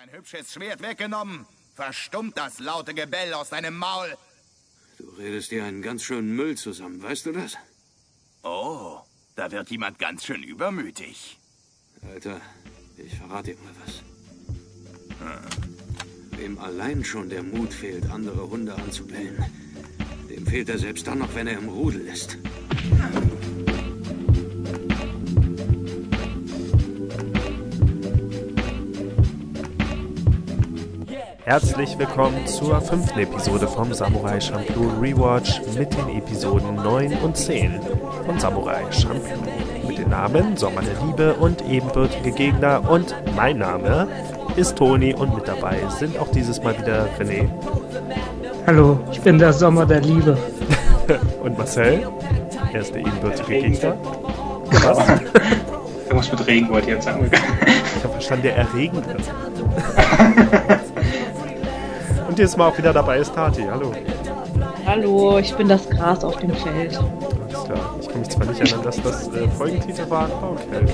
dein hübsches Schwert weggenommen. Verstummt das laute Gebell aus deinem Maul. Du redest dir einen ganz schönen Müll zusammen, weißt du das? Oh, da wird jemand ganz schön übermütig. Alter, ich verrate dir mal was. Wem allein schon der Mut fehlt, andere Hunde anzubellen, dem fehlt er selbst dann noch, wenn er im Rudel ist. Herzlich willkommen zur fünften Episode vom Samurai Champloo Rewatch mit den Episoden 9 und 10 von Samurai Champloo. Mit den Namen Sommer der Liebe und ebenbürtige Gegner und mein Name ist Toni und mit dabei sind auch dieses Mal wieder René. Hallo, ich bin der Sommer der Liebe. und Marcel. Er ist der ebenbürtige Gegner. Was? Irgendwas mit Regen wollte ich jetzt sagen. Ich habe verstanden, der Erregende. Dieses Mal auch wieder dabei ist Tati. Hallo. Hallo, ich bin das Gras auf dem Feld. Alles klar. Ich kann mich zwar nicht erinnern, dass das äh, Folgentitel war, aber okay.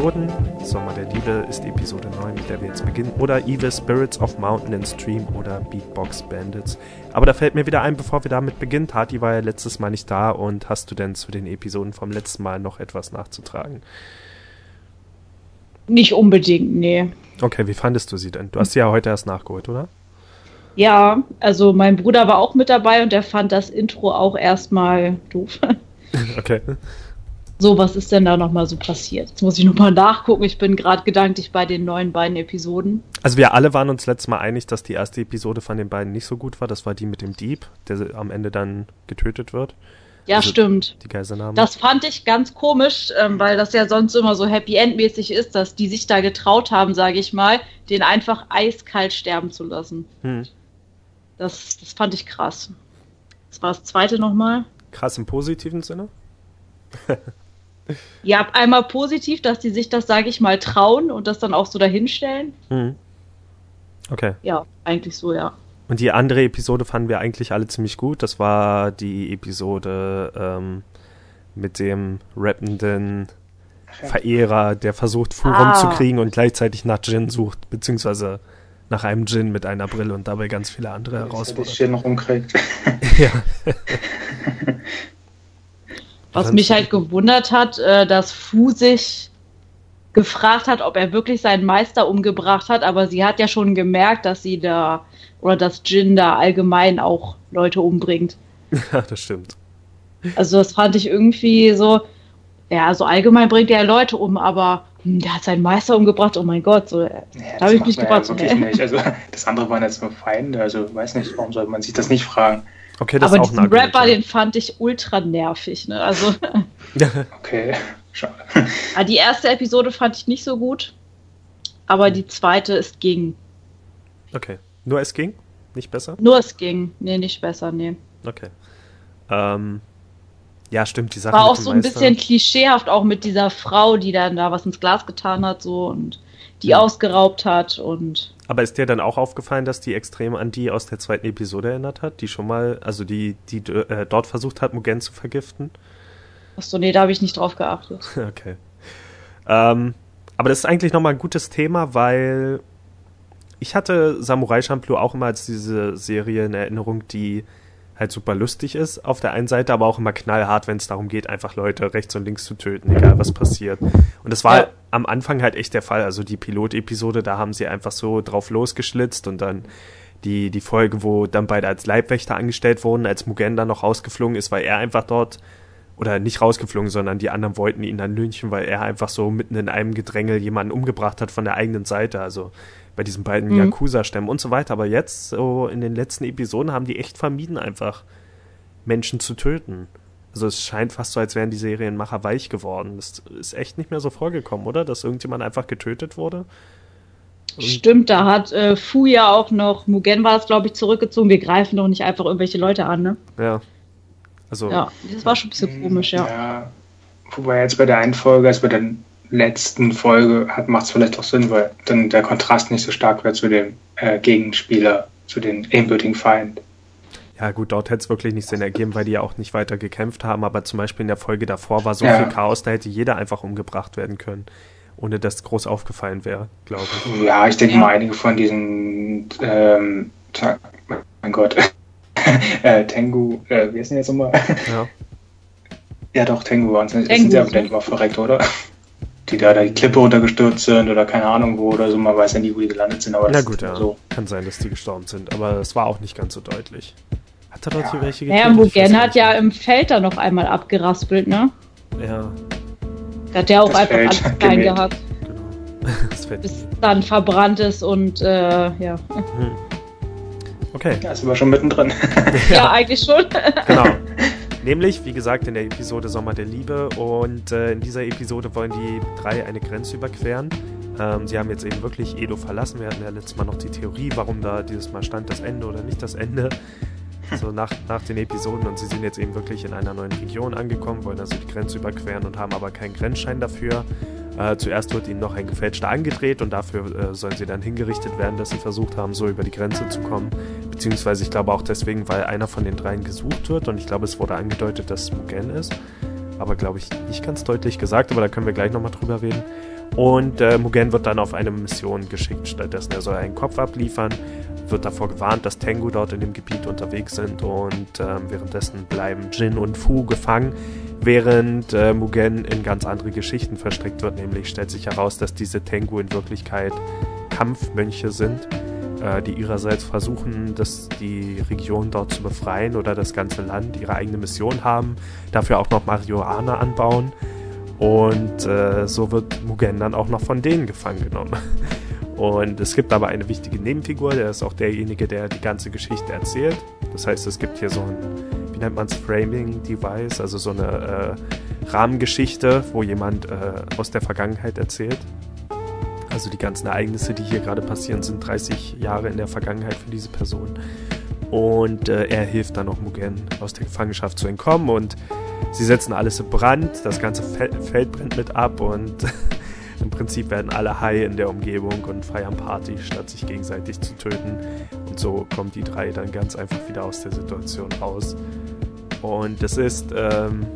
Episoden. Sommer der Liebe ist Episode 9, mit der wir jetzt beginnen. Oder Evil Spirits of Mountain and Stream oder Beatbox Bandits. Aber da fällt mir wieder ein, bevor wir damit beginnen. Tati war ja letztes Mal nicht da und hast du denn zu den Episoden vom letzten Mal noch etwas nachzutragen? Nicht unbedingt, nee. Okay, wie fandest du sie denn? Du hast sie ja heute erst nachgeholt, oder? Ja, also mein Bruder war auch mit dabei und der fand das Intro auch erstmal doof. Okay. So, was ist denn da nochmal so passiert? Jetzt muss ich nochmal nachgucken. Ich bin gerade gedanklich bei den neuen beiden Episoden. Also wir alle waren uns letztes Mal einig, dass die erste Episode von den beiden nicht so gut war. Das war die mit dem Dieb, der am Ende dann getötet wird. Ja, Also stimmt. Die Geiselnahme. Das fand ich ganz komisch, ähm, weil das ja sonst immer so Happy End-mäßig ist, dass die sich da getraut haben, sage ich mal, den einfach eiskalt sterben zu lassen. Hm. Das, das fand ich krass. Das war das zweite nochmal. Krass im positiven Sinne. Ja, einmal positiv, dass die sich das, sage ich mal, trauen und das dann auch so dahinstellen. Hm. Okay. Ja, eigentlich so, ja. Und die andere Episode fanden wir eigentlich alle ziemlich gut. Das war die Episode ähm, mit dem rappenden Verehrer, der versucht, Furon Ah. zu kriegen und gleichzeitig nach Jin sucht, beziehungsweise nach einem Djinn mit einer Brille und dabei ganz viele andere. Schild noch rumkriegt. Ja. Was mich halt gewundert hat, äh, dass Fu sich gefragt hat, ob er wirklich seinen Meister umgebracht hat, aber sie hat ja schon gemerkt, dass sie da oder dass Jin da allgemein auch Leute umbringt. ja, das stimmt. Also das fand ich irgendwie so, ja, so allgemein bringt er ja Leute um, aber hm, der hat seinen Meister umgebracht, oh mein Gott, so, äh, Ja, da das habe ich mich man ja wirklich hä? nicht. Also das andere waren jetzt nur Feinde, also weiß nicht, warum sollte man sich das nicht fragen. Okay, das aber ist auch diesen ein Argument, Rapper, ja. den fand ich ultra nervig, ne? Also Okay, schade. Ah, Die erste Episode fand ich nicht so gut, aber die zweite, es ging. Okay. Nur es ging? Nicht besser? Nur es ging. Nee, nicht besser, nee. Okay. Ähm, ja, stimmt, die Sache War auch so ein Meister. bisschen klischeehaft, auch mit dieser Frau, die dann da was ins Glas getan hat, so und die ausgeraubt hat und. Aber ist dir dann auch aufgefallen, dass die extrem an die aus der zweiten Episode erinnert hat, die schon mal, also die, die äh, dort versucht hat, Mugen zu vergiften? Achso, nee, da habe ich nicht drauf geachtet. Okay. Ähm, aber das ist eigentlich nochmal ein gutes Thema, weil ich hatte Samurai Champloo auch immer als diese Serie in Erinnerung, die halt super lustig ist auf der einen Seite, aber auch immer knallhart, wenn es darum geht, einfach Leute rechts und links zu töten, egal was passiert. Und das war Ja. am Anfang halt echt der Fall. Also die Pilotepisode, da haben sie einfach so drauf losgeschlitzt und dann die, die Folge, wo dann beide als Leibwächter angestellt wurden, als Mugen dann noch rausgeflogen ist, weil er einfach dort oder nicht rausgeflogen, sondern die anderen wollten ihn dann lynchen, weil er einfach so mitten in einem Gedrängel jemanden umgebracht hat von der eigenen Seite, also bei diesen beiden Mhm. Yakuza-Stämmen und so weiter. Aber jetzt, so in den letzten Episoden, haben die echt vermieden, einfach Menschen zu töten. Also es scheint fast so, als wären die Serienmacher weich geworden. Das ist echt nicht mehr so vorgekommen, oder? Dass irgendjemand einfach getötet wurde? Und- Stimmt, da hat äh, Fu ja auch noch, Mugen war es, glaube ich, zurückgezogen. Wir greifen doch nicht einfach irgendwelche Leute an, ne? Ja. Also, Ja, das war schon ein bisschen komisch, ja. Ja. Wobei jetzt bei der einen Folge, also bei der letzten Folge, macht es vielleicht auch Sinn, weil dann der Kontrast nicht so stark wird zu dem äh, Gegenspieler, zu den ebenbürtigen Feind. ja gut, dort hätte es wirklich nicht Sinn ergeben, weil die ja auch nicht weiter gekämpft haben, aber zum Beispiel in der Folge davor war so Ja. viel Chaos, da hätte jeder einfach umgebracht werden können, ohne dass groß aufgefallen wäre, glaube ich. Ja, ich denke mal, einige von diesen, ähm, mein Gott, äh, Tengu, äh, wie ist denn jetzt nochmal? Ja. Ja, doch, Tengu waren es. Sind sie aber, ich mal, verreckt, oder? Die da die Klippe runtergestürzt sind oder keine Ahnung wo oder so. Man weiß ja nie, wo die gelandet sind, aber Na das gut, ist ja. so. Kann sein, dass die gestorben sind, aber es war auch nicht ganz so deutlich. Hat er dort Ja. hier welche getötet? Weiß Mugen hat ja im Feld da noch einmal abgeraspelt, ne? Ja, Da hat der auch Das einfach Feld alles klein gehabt, genau. Das fällt bis dann verbrannt ist und äh, ja. Okay, Ja, ist aber schon mittendrin. ja. eigentlich schon. genau. Nämlich, wie gesagt, in der Episode Sommer der Liebe und äh, in dieser Episode wollen die drei eine Grenze überqueren. Ähm, sie haben jetzt eben wirklich Edo verlassen. Wir hatten ja letztes Mal noch die Theorie, warum da dieses Mal stand das Ende oder nicht das Ende. So nach, nach den Episoden und sie sind jetzt eben wirklich in einer neuen Region angekommen, wollen also die Grenze überqueren und haben aber keinen Grenzschein dafür. Äh, zuerst wird ihnen noch ein gefälschter angedreht und dafür äh, sollen sie dann hingerichtet werden, dass sie versucht haben, so über die Grenze zu kommen. Beziehungsweise ich glaube auch deswegen, weil einer von den dreien gesucht wird und ich glaube, es wurde angedeutet, dass es Mugen ist. Aber glaube ich nicht ganz deutlich gesagt, aber da können wir gleich nochmal drüber reden. Und äh, Mugen wird dann auf eine Mission geschickt. Stattdessen er soll einen Kopf abliefern, wird davor gewarnt, dass Tengu dort in dem Gebiet unterwegs sind und ähm, währenddessen bleiben Jin und Fu gefangen, während äh, Mugen in ganz andere Geschichten verstrickt wird. Nämlich stellt sich heraus, dass diese Tengu in Wirklichkeit Kampfmönche sind, äh, die ihrerseits versuchen, dass die Region dort zu befreien oder das ganze Land ihre eigene Mission haben, dafür auch noch Marihuana anbauen. Und äh, so wird Mugen dann auch noch von denen gefangen genommen. Und es gibt aber eine wichtige Nebenfigur, der ist auch derjenige, der die ganze Geschichte erzählt. Das heißt, es gibt hier so ein, wie nennt man es, Framing-Device, also so eine äh, Rahmengeschichte, wo jemand äh, aus der Vergangenheit erzählt. Also die ganzen Ereignisse, die hier gerade passieren, sind 30 Jahre in der Vergangenheit für diese Person. Und äh, er hilft dann auch Mugen aus der Gefangenschaft zu entkommen und sie setzen alles in Brand, das ganze Fel Feld brennt mit ab und im Prinzip werden alle high in der Umgebung und feiern Party, statt sich gegenseitig zu töten. Und so kommen die drei dann ganz einfach wieder aus der Situation raus. Und es ist, ähm,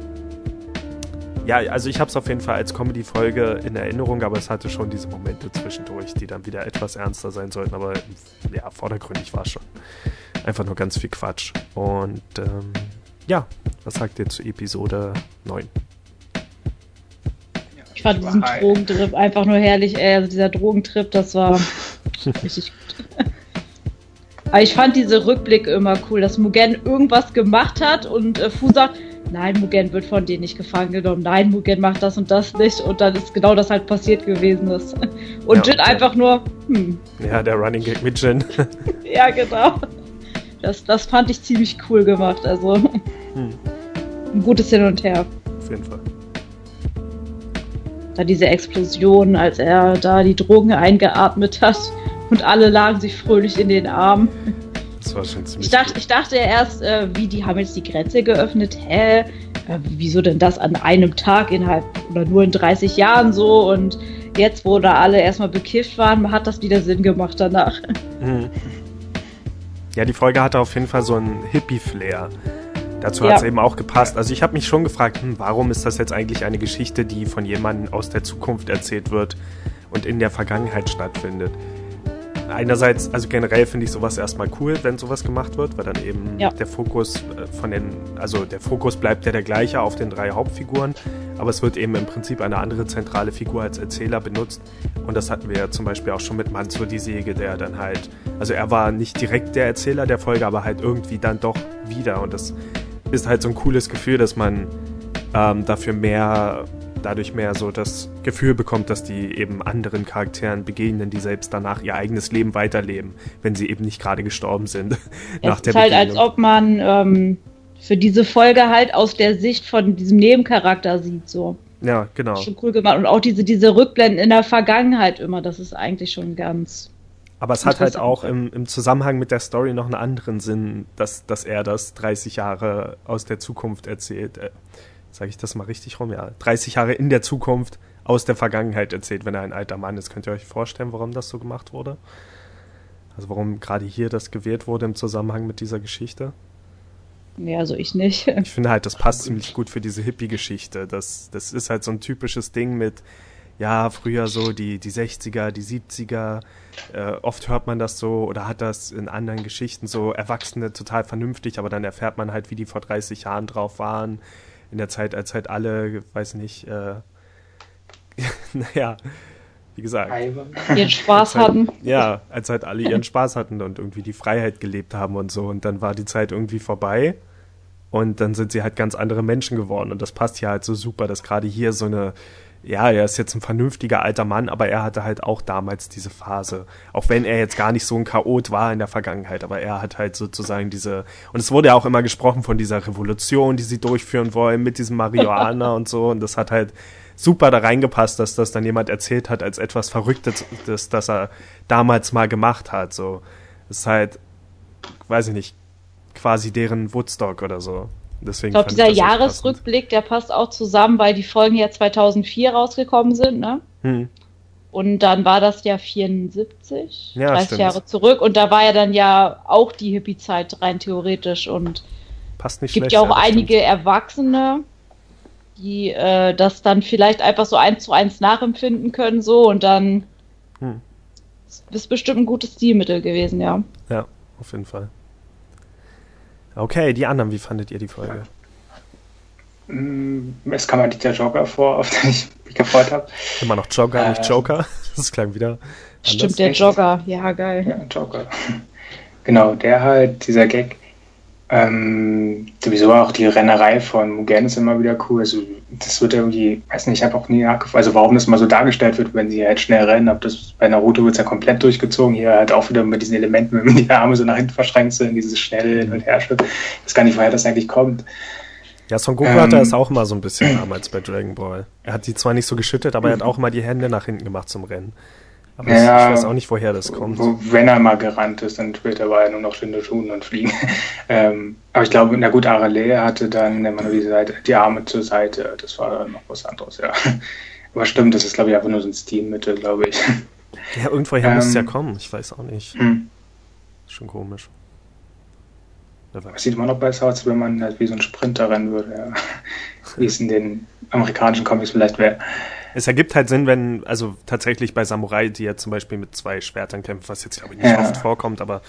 ja, also ich habe es auf jeden Fall als Comedy-Folge in Erinnerung, aber es hatte schon diese Momente zwischendurch, die dann wieder etwas ernster sein sollten. Aber ja, vordergründig war es schon einfach nur ganz viel Quatsch. Und ähm, ja, was sagt ihr zu Episode 9? Ich fand diesen. Drogentrip einfach nur herrlich, ey. Also dieser Drogentrip, das war richtig gut. Aber ich fand diese Rückblicke immer cool, dass Mugen irgendwas gemacht hat und äh, Fu sagt, nein, Mugen wird von denen nicht gefangen genommen, nein, Mugen macht das und das nicht und dann ist genau das halt passiert gewesen ist. Und Ja, Jin einfach nur, hm, Ja, der Running Gag mit Jin. ja genau. Das, das fand ich ziemlich cool gemacht, also hm, ein gutes Hin und Her. auf jeden Fall. Da diese Explosion, als er da die Drogen eingeatmet hat und alle lagen sich fröhlich in den Armen. Das war schon ziemlich Ich dachte, ich dachte erst, äh, wie die haben jetzt die Grenze geöffnet. Hä? Äh, wieso denn das an einem Tag innerhalb oder nur in 30 Jahren so? Und jetzt, wo da alle erstmal bekifft waren, hat das wieder Sinn gemacht danach. Mhm. Ja, die Folge hatte auf jeden Fall so einen Hippie-Flair. Dazu Ja. hat es eben auch gepasst. Also ich habe mich schon gefragt, hm, warum ist das jetzt eigentlich eine Geschichte, die von jemandem aus der Zukunft erzählt wird und in der Vergangenheit stattfindet. Einerseits, also generell finde ich sowas erstmal cool, wenn sowas gemacht wird, weil dann eben Ja. der Fokus äh, von den, also der Fokus bleibt ja der gleiche auf den drei Hauptfiguren, aber es wird eben im Prinzip eine andere zentrale Figur als Erzähler benutzt. Und das hatten wir ja zum Beispiel auch schon mit Manzo die Säge, der dann halt, also er war nicht direkt der Erzähler der Folge, aber halt irgendwie dann doch wieder. Und das ist halt so ein cooles Gefühl, dass man ähm, dafür mehr, dadurch mehr so das Gefühl bekommt, dass die eben anderen Charakteren begegnen, die selbst danach ihr eigenes Leben weiterleben, wenn sie eben nicht gerade gestorben sind. nach es der ist halt, als Begegnung. ob man ähm, für diese Folge halt aus der Sicht von diesem Nebencharakter sieht. So. Ja, genau. Schon cool gemacht. Und auch diese, diese Rückblenden in der Vergangenheit immer, das ist eigentlich schon ganz Aber es hat halt auch im, im Zusammenhang mit der Story noch einen anderen Sinn, dass, dass er das 30 Jahre aus der Zukunft erzählt. Sage ich das mal richtig rum? Ja, 30 Jahre in der Zukunft aus der Vergangenheit erzählt, wenn er ein alter Mann ist. Könnt ihr euch vorstellen, warum das so gemacht wurde? Also warum gerade hier das gewählt wurde im Zusammenhang mit dieser Geschichte? Nee, also ich nicht. Ich finde halt, das passt ziemlich gut für diese Hippie-Geschichte. Das, das ist halt so ein typisches Ding mit, ja, früher so die, die 60er, die 70er. Äh, oft hört man das so oder hat das in anderen Geschichten so Erwachsene total vernünftig, aber dann erfährt man halt, wie die vor 30 Jahren drauf waren. In der Zeit, als halt alle, weiß nicht, äh, naja, wie gesagt. Ihren Spaß halt, hatten. Ja, als halt alle ihren Spaß hatten und irgendwie die Freiheit gelebt haben und so. Und dann war die Zeit irgendwie vorbei. Und dann sind sie halt ganz andere Menschen geworden. Und das passt ja halt so super, dass gerade hier so eine, ja, er ist jetzt ein vernünftiger alter Mann, aber er hatte halt auch damals diese Phase. Auch wenn er jetzt gar nicht so ein Chaot war in der Vergangenheit, aber er hat halt sozusagen diese, und es wurde ja auch immer gesprochen von dieser Revolution, die sie durchführen wollen mit diesem Marihuana und so. Und das hat halt super da reingepasst, dass das dann jemand erzählt hat als etwas Verrücktes, das, das er damals mal gemacht hat. So, das ist halt, weiß ich nicht, quasi deren Woodstock oder so. Deswegen ich glaube, dieser ich Jahresrückblick, der passt auch zusammen, weil die Folgen ja 2004 rausgekommen sind, ne? Hm. Und dann war das ja 74, ja, 30 stimmt. Jahre zurück. Und da war ja dann ja auch die Hippie-Zeit rein theoretisch. Und Passt nicht gibt ja auch einige stimmt. Erwachsene, die äh, das dann vielleicht einfach so eins zu eins nachempfinden können, so und dann hm. ist bestimmt ein gutes Stilmittel gewesen, ja. Ja, auf jeden Fall. Okay, die anderen, wie fandet ihr die Folge? Mm, es kam halt der Joker vor, auf den ich mich gefreut habe. Immer noch Joker, äh, nicht Joker. Das klang wieder. Stimmt, anders. der Jogger, ja, geil. Ja, Joker. Genau, der halt, dieser Gag, ähm, sowieso auch die Rennerei von Mugen ist immer wieder cool. Also, das wird irgendwie, weiß nicht, ich habe auch nie nachgefragt, also warum das mal so dargestellt wird, wenn sie halt schnell rennen. Ob das bei Naruto wird es ja komplett durchgezogen. Hier halt auch wieder mit diesen Elementen, wenn die Arme so nach hinten verschränkt sind, dieses schnell hin und her Ich weiß gar nicht, woher das eigentlich kommt. Ja, Son Goku ähm, hatte es auch mal so ein bisschen damals bei Dragon Ball. Er hat die zwar nicht so geschüttet, aber er hat auch mal die Hände nach hinten gemacht zum Rennen. Aber ja, ich weiß auch nicht, woher das kommt. Wenn er mal gerannt ist, dann später war er nur noch Schinde tun und fliegen. ähm, aber ich glaube, na gut, Arale hatte dann immer nur die, Seite, die Arme zur Seite. Das war dann noch was anderes, ja. Aber stimmt, das ist, glaube ich, einfach nur so ein Stilmittel, glaube ich. Ja, irgendwoher ähm, muss es ja kommen. Ich weiß auch nicht. Hm. Schon komisch. Das sieht immer noch besser aus, wenn man halt wie so ein Sprinter rennen würde, ja. wie es in den amerikanischen Comics vielleicht wäre. Es ergibt halt Sinn, wenn, also tatsächlich bei Samurai, die ja zum Beispiel mit zwei Schwertern kämpfen, was jetzt glaube ich nicht ja. oft vorkommt, aber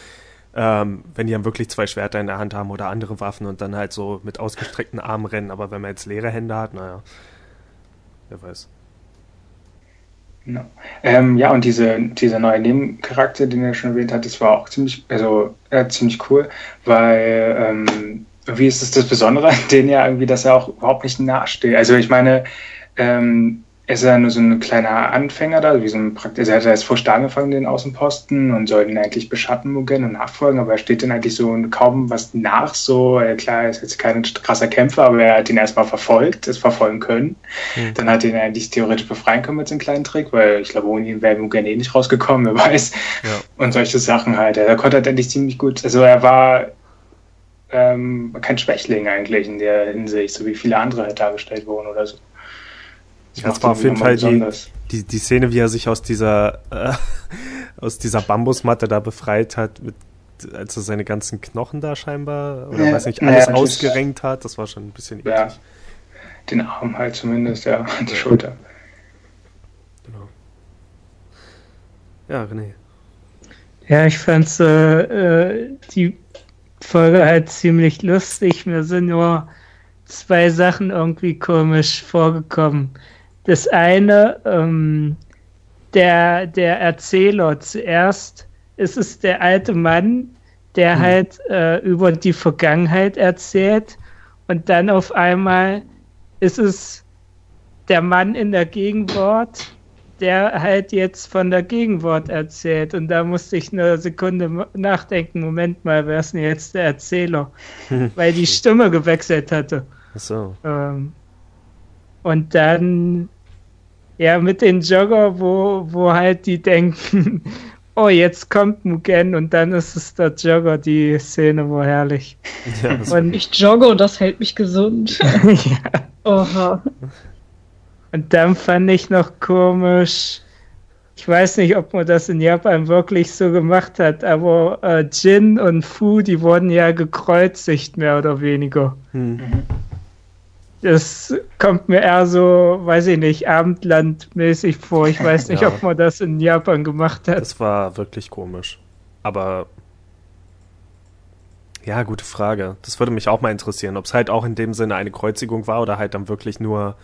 ähm, wenn die dann wirklich zwei Schwerter in der Hand haben oder andere Waffen und dann halt so mit ausgestreckten Armen rennen, aber wenn man jetzt leere Hände hat, naja, wer weiß. No. Ähm, ja, und diese, dieser neue Nebencharakter, den er schon erwähnt hat, das war auch ziemlich, also äh, ziemlich cool, weil ähm, wie ist es das Besondere an denen ja irgendwie, dass er auch überhaupt nicht nahesteht. Also ich meine, ähm, ist er nur so ein kleiner Anfänger da, wie so ein Praktiker. Also er hat erst frisch angefangen, den Außenposten und soll ihn eigentlich beschatten, Mugen und nachfolgen, aber er steht dann eigentlich so kaum was nach, so, klar, er ist jetzt kein krasser Kämpfer, aber er hat ihn erstmal verfolgt, es verfolgen können. Mhm. Dann hat er ihn eigentlich theoretisch befreien können mit so einem kleinen Trick, weil ich glaube, ohne ihn wäre Mugen eh nicht rausgekommen, wer weiß. Ja. Und solche Sachen halt. Er konnte halt endlich ziemlich gut, also er war ähm, kein Schwächling eigentlich in der Hinsicht, so wie viele andere halt dargestellt wurden oder so. Das, das war auf jeden Fall die, die, die Szene, wie er sich aus dieser, äh, aus dieser Bambusmatte da befreit hat, mit, als er seine ganzen Knochen da scheinbar, oder ja, weiß nicht, alles ja, ausgerenkt hat. Das war schon ein bisschen eklig. Ja, den Arm halt zumindest, ja, die Schulter. Genau. Ja, René. Ja, ich fand äh, äh, die Folge halt ziemlich lustig. Mir sind nur zwei Sachen irgendwie komisch vorgekommen. Das eine, ähm, der, der Erzähler zuerst ist es der alte Mann, der hm. halt äh, über die Vergangenheit erzählt und dann auf einmal ist es der Mann in der Gegenwart, der halt jetzt von der Gegenwart erzählt. Und da musste ich eine Sekunde nachdenken, Moment mal, wer ist denn jetzt der Erzähler? Weil die Stimme gewechselt hatte. Ach so. Ähm, und dann ja, mit den Jogger, wo, wo halt die denken, oh, jetzt kommt Mugen und dann ist es der Jogger, die Szene war herrlich. Ja, und ich jogge und das hält mich gesund. ja. Oha. Und dann fand ich noch komisch, ich weiß nicht, ob man das in Japan wirklich so gemacht hat, aber äh, Jin und Fu, die wurden ja gekreuzigt, mehr oder weniger. Hm. Das kommt mir eher so, weiß ich nicht, Abendlandmäßig vor. Ich weiß nicht, ja. ob man das in Japan gemacht hat. Das war wirklich komisch. Aber ja, gute Frage. Das würde mich auch mal interessieren, ob es halt auch in dem Sinne eine Kreuzigung war oder halt dann wirklich nur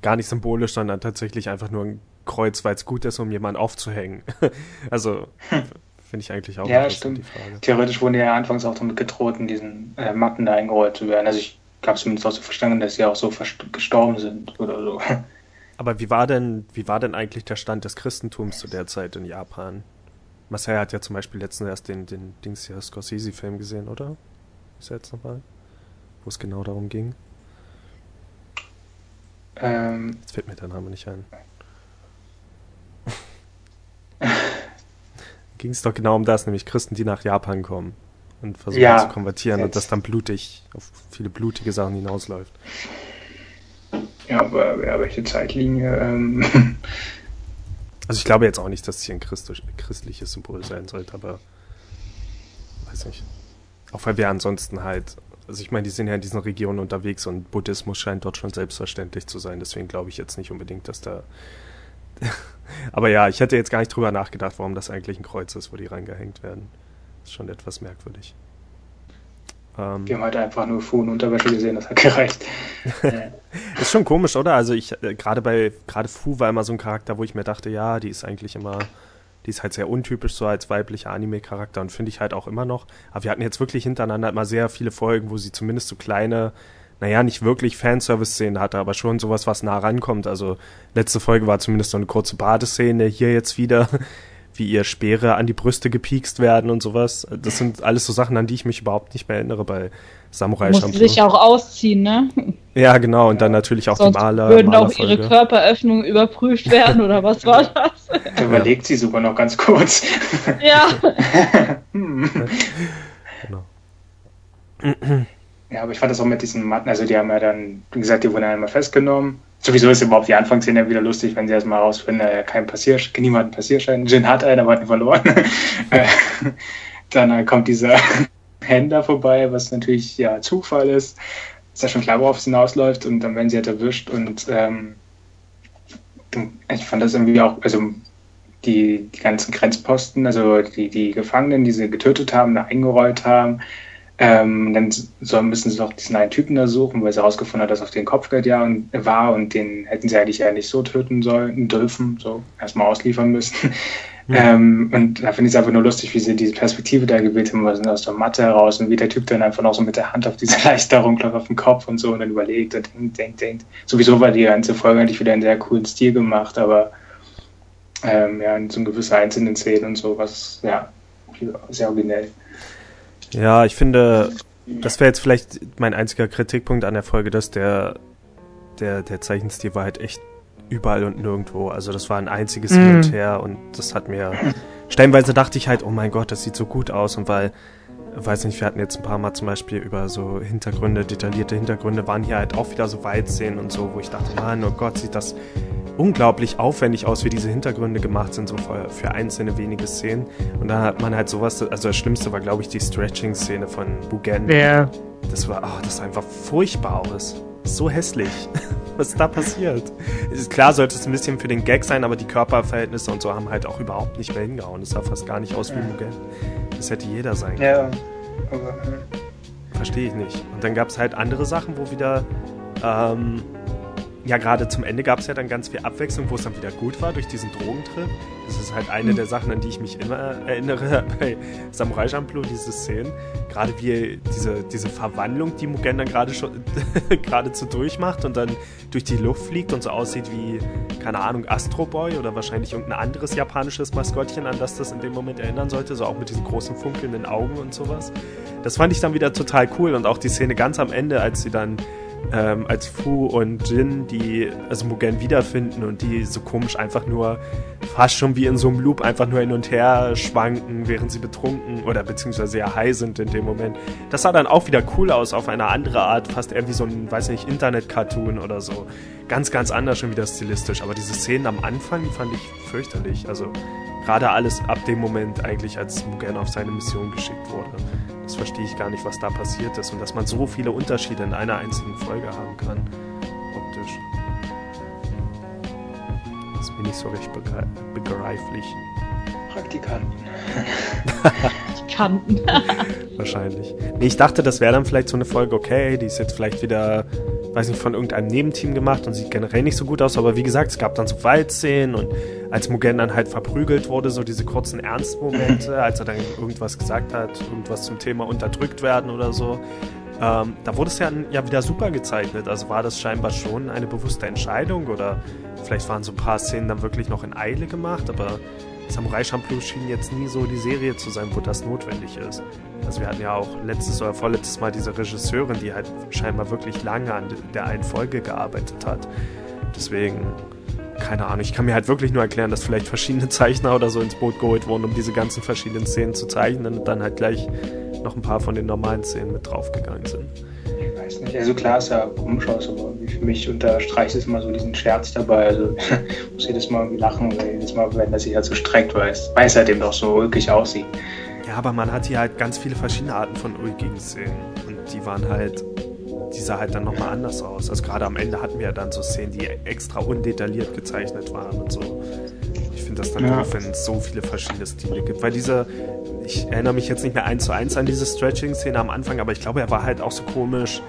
gar nicht symbolisch, sondern tatsächlich einfach nur ein Kreuz, weil es gut ist, um jemanden aufzuhängen. also hm. finde ich eigentlich auch ja, stimmt. die Frage. Theoretisch wurden ja anfangs auch damit gedroht, in diesen äh, Matten da eingerollt zu werden. Also ich habe zumindest auch so verstanden, dass sie auch so gestorben sind oder so. Aber wie war denn, wie war denn eigentlich der Stand des Christentums zu der Zeit in Japan? Marcel hat ja zum Beispiel letztens erst den, den Dings hier Scorsese-Film gesehen, oder? Ist er jetzt nochmal? Wo es genau darum ging? Ähm, jetzt fällt mir der Name nicht ein. ging es doch genau um das, nämlich Christen, die nach Japan kommen und versuchen ja, zu konvertieren jetzt. und das dann blutig auf viele blutige Sachen hinausläuft. Ja, aber ja, welche Zeitlinie? Ähm also ich glaube jetzt auch nicht, dass es hier ein christliches Symbol sein sollte, aber weiß nicht. Auch weil wir ansonsten halt, also ich meine, die sind ja in diesen Regionen unterwegs und Buddhismus scheint dort schon selbstverständlich zu sein, deswegen glaube ich jetzt nicht unbedingt, dass da aber ja, ich hätte jetzt gar nicht drüber nachgedacht, warum das eigentlich ein Kreuz ist, wo die reingehängt werden. Ist schon etwas merkwürdig. Ähm, Wir haben halt einfach nur Fu und Unterwäsche gesehen, das hat gereicht. ist schon komisch, oder? Also ich, äh, gerade bei, gerade Fu war immer so ein Charakter, wo ich mir dachte, ja, die ist eigentlich immer, die ist halt sehr untypisch so als weiblicher Anime-Charakter und finde ich halt auch immer noch. Aber wir hatten jetzt wirklich hintereinander immer sehr viele Folgen, wo sie zumindest so kleine naja, nicht wirklich Fanservice-Szenen hatte, aber schon sowas, was nah rankommt. Also letzte Folge war zumindest so eine kurze Badeszene, hier jetzt wieder, wie ihr Speere an die Brüste gepiekst werden und sowas. Das sind alles so Sachen, an die ich mich überhaupt nicht mehr erinnere bei Samurai Champloo. sich auch ausziehen, ne? Ja, genau, und dann natürlich auch Sonst die Maler. würden auch ihre Körperöffnungen überprüft werden, oder was war das? Da überlegt sie sogar noch ganz kurz. Ja. hm. Genau. Ja, aber ich fand das auch mit diesen Matten, also die haben ja dann, wie gesagt, die wurden ja einmal festgenommen. Sowieso ist überhaupt die Anfangsszene wieder lustig, wenn sie erstmal rausfinden, äh, kein Passierschein, niemand Passierschein. Jin hat einen, aber hat ihn verloren. Äh, dann äh, kommt dieser Händler vorbei, was natürlich ja Zufall ist. Ist ja schon klar, worauf es hinausläuft und dann werden sie halt erwischt und ähm, ich fand das irgendwie auch, also die, die ganzen Grenzposten, also die, die Gefangenen, die sie getötet haben, da eingerollt haben, ähm, dann so müssen sie doch diesen einen Typen da suchen, weil sie herausgefunden hat, dass auf den Kopfgeld ja war und den hätten sie eigentlich ja nicht so töten sollen, dürfen, so erstmal ausliefern müssen. Mhm. Ähm, und da finde ich es einfach nur lustig, wie sie diese Perspektive da gewählt haben, was aus der Matte heraus und wie der Typ dann einfach noch so mit der Hand auf diese Leichterung klopft auf den Kopf und so und dann überlegt und denkt, denkt, denkt. Sowieso war die ganze Folge eigentlich wieder in sehr coolen Stil gemacht, aber ähm, ja, in so gewisse einzelnen Szenen und so, was ja sehr originell. Ja, ich finde, das wäre jetzt vielleicht mein einziger Kritikpunkt an der Folge, dass der, der, der Zeichenstil war halt echt überall und nirgendwo. Also das war ein einziges Hin und mhm. Her und das hat mir. Stellenweise dachte ich halt, oh mein Gott, das sieht so gut aus und weil weiß nicht, wir hatten jetzt ein paar Mal zum Beispiel über so Hintergründe, detaillierte Hintergründe, waren hier halt auch wieder so Weitszenen und so, wo ich dachte, Mann, oh Gott, sieht das unglaublich aufwendig aus, wie diese Hintergründe gemacht sind, so für, für einzelne wenige Szenen. Und da hat man halt sowas, also das Schlimmste war, glaube ich, die Stretching-Szene von Bugen. Ja. Das war, oh, das sah einfach furchtbar aus. So hässlich. Was ist da passiert? Ist klar, sollte es ein bisschen für den Gag sein, aber die Körperverhältnisse und so haben halt auch überhaupt nicht mehr hingehauen. Das sah fast gar nicht aus wie Mugen. Das hätte jeder sein können. Ja, aber. Verstehe ich nicht. Und dann gab es halt andere Sachen, wo wieder. Ähm, ja, gerade zum Ende gab es ja dann ganz viel Abwechslung, wo es dann wieder gut war durch diesen Drogentrip. Das ist halt eine der Sachen, an die ich mich immer erinnere bei Samurai Champloo, diese Szenen. Gerade wie diese, diese Verwandlung, die Mugen dann gerade schon geradezu durchmacht und dann durch die Luft fliegt und so aussieht wie, keine Ahnung, Astro Boy oder wahrscheinlich irgendein anderes japanisches Maskottchen, an das das in dem Moment erinnern sollte, so auch mit diesen großen funkelnden Augen und sowas. Das fand ich dann wieder total cool und auch die Szene ganz am Ende, als sie dann ähm, als Fu und Jin, die also Mugen wiederfinden und die so komisch einfach nur fast schon wie in so einem Loop einfach nur hin und her schwanken, während sie betrunken oder beziehungsweise sehr high sind in dem Moment. Das sah dann auch wieder cool aus auf eine andere Art, fast eher wie so ein, weiß nicht, Internet-Cartoon oder so. Ganz, ganz anders schon wieder stilistisch. Aber diese Szenen am Anfang, die fand ich fürchterlich. Also gerade alles ab dem Moment eigentlich, als Mugen auf seine Mission geschickt wurde. Das verstehe ich gar nicht, was da passiert ist und dass man so viele Unterschiede in einer einzigen Folge haben kann, optisch. Das ist mir nicht so recht begreiflich. Praktikanten. Praktikanten. Wahrscheinlich. Nee, ich dachte, das wäre dann vielleicht so eine Folge, okay, die ist jetzt vielleicht wieder weiß nicht, von irgendeinem Nebenteam gemacht und sieht generell nicht so gut aus. Aber wie gesagt, es gab dann so Waldszenen und als Mugen dann halt verprügelt wurde, so diese kurzen Ernstmomente, als er dann irgendwas gesagt hat, irgendwas zum Thema unterdrückt werden oder so. Ähm, da wurde es ja, ja wieder super gezeichnet. Also war das scheinbar schon eine bewusste Entscheidung oder vielleicht waren so ein paar Szenen dann wirklich noch in Eile gemacht, aber Samurai Champloo schien jetzt nie so die Serie zu sein, wo das notwendig ist. Also wir hatten ja auch letztes oder vorletztes Mal diese Regisseurin, die halt scheinbar wirklich lange an der einen Folge gearbeitet hat. Deswegen, keine Ahnung, ich kann mir halt wirklich nur erklären, dass vielleicht verschiedene Zeichner oder so ins Boot geholt wurden, um diese ganzen verschiedenen Szenen zu zeichnen und dann halt gleich noch ein paar von den normalen Szenen mit draufgegangen sind. Ich weiß nicht, also klar ist ja komisch aus, aber für mich unterstreicht es immer so diesen Scherz dabei. Also ich muss jedes Mal irgendwie lachen jedes Mal, wenn er sich halt so streckt, weil es, weil es halt eben doch so ulkig aussieht. Ja, aber man hat hier halt ganz viele verschiedene Arten von ulkigen Szenen. Und die waren halt, die sah halt dann nochmal anders aus. Also gerade am Ende hatten wir ja dann so Szenen, die extra undetailliert gezeichnet waren und so. Das dann ja. doof, wenn es so viele verschiedene Stile gibt. Weil diese, ich erinnere mich jetzt nicht mehr eins zu eins an diese Stretching-Szene am Anfang, aber ich glaube, er war halt auch so komisch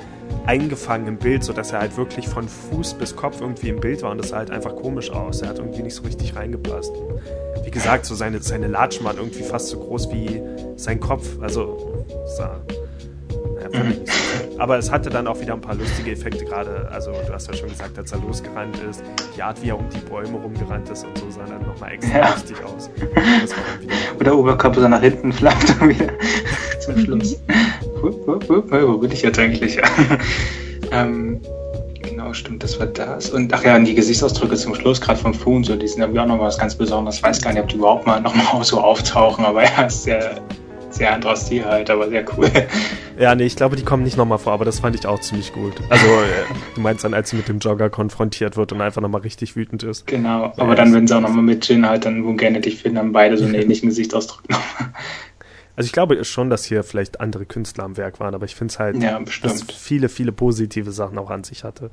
eingefangen im Bild, sodass er halt wirklich von Fuß bis Kopf irgendwie im Bild war und das sah halt einfach komisch aus. Er hat irgendwie nicht so richtig reingepasst wie gesagt, so seine, seine Latschen waren irgendwie fast so groß wie sein Kopf. Also, sah. Ja, mhm. Aber es hatte dann auch wieder ein paar lustige Effekte, gerade, also du hast ja schon gesagt, als er losgerannt ist, die Art, wie er um die Bäume rumgerannt ist und so sah dann nochmal extra ja. lustig aus. Oder der Oberkörper so nach hinten flappt und wieder zum Schluss. wo bin ich jetzt eigentlich? ähm, Genau, stimmt, das war das. Und ach ja, und die Gesichtsausdrücke zum Schluss, gerade von Fu und so, die sind irgendwie auch nochmal was ganz Besonderes. Ich weiß gar nicht, ob die überhaupt mal nochmal so auftauchen, aber ja, ist sehr, sehr anderer Stil halt, aber sehr cool. Ja, nee, ich glaube, die kommen nicht nochmal vor, aber das fand ich auch ziemlich gut. Also, äh, du meinst dann, als sie mit dem Jogger konfrontiert wird und einfach nochmal richtig wütend ist. Genau, aber ja, dann, wenn sie auch nochmal mit Jin halt dann wo gerne dich finden, haben beide so einen ähnlichen Gesichtsausdruck nochmal. Also ich glaube schon, dass hier vielleicht andere Künstler am Werk waren, aber ich finde es halt, ja, dass viele, viele positive Sachen auch an sich hatte.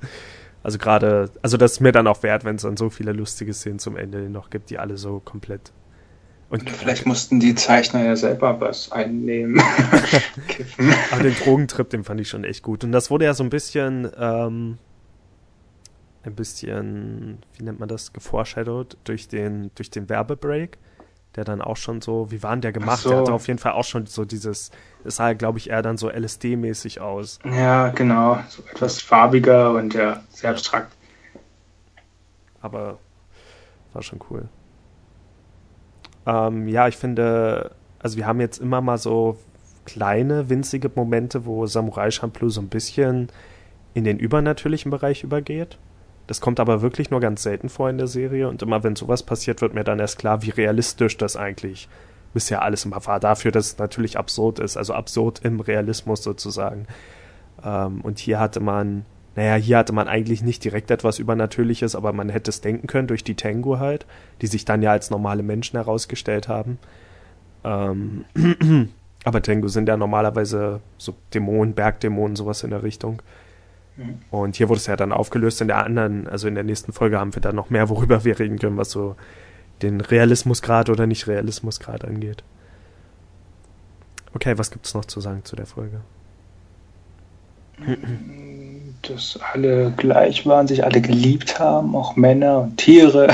Also gerade, also das ist mir dann auch wert, wenn es dann so viele lustige Szenen zum Ende noch gibt, die alle so komplett. Und vielleicht mussten die Zeichner ja selber was einnehmen. Aber den Drogentrip, den fand ich schon echt gut. Und das wurde ja so ein bisschen, ähm, ein bisschen, wie nennt man das, geforeshadowed durch den, durch den Werbebreak der dann auch schon so, wie war denn der gemacht? So. Der hatte auf jeden Fall auch schon so dieses, es sah, glaube ich, eher dann so LSD-mäßig aus. Ja, genau. So etwas farbiger und ja, sehr abstrakt. Aber war schon cool. Ähm, ja, ich finde, also wir haben jetzt immer mal so kleine, winzige Momente, wo Samurai Champloo so ein bisschen in den übernatürlichen Bereich übergeht. Das kommt aber wirklich nur ganz selten vor in der Serie und immer wenn sowas passiert, wird mir dann erst klar, wie realistisch das eigentlich bisher alles immer war. Dafür, dass es natürlich absurd ist, also absurd im Realismus sozusagen. Ähm, und hier hatte man, naja, hier hatte man eigentlich nicht direkt etwas Übernatürliches, aber man hätte es denken können durch die Tengu halt, die sich dann ja als normale Menschen herausgestellt haben. Ähm, aber Tengu sind ja normalerweise so Dämonen, Bergdämonen, sowas in der Richtung. Mhm. Und hier wurde es ja dann aufgelöst. In der anderen, also in der nächsten Folge haben wir dann noch mehr, worüber wir reden können, was so den Realismusgrad oder nicht Realismusgrad angeht. Okay, was gibt es noch zu sagen zu der Folge? Dass alle gleich waren, sich alle geliebt haben, auch Männer und Tiere,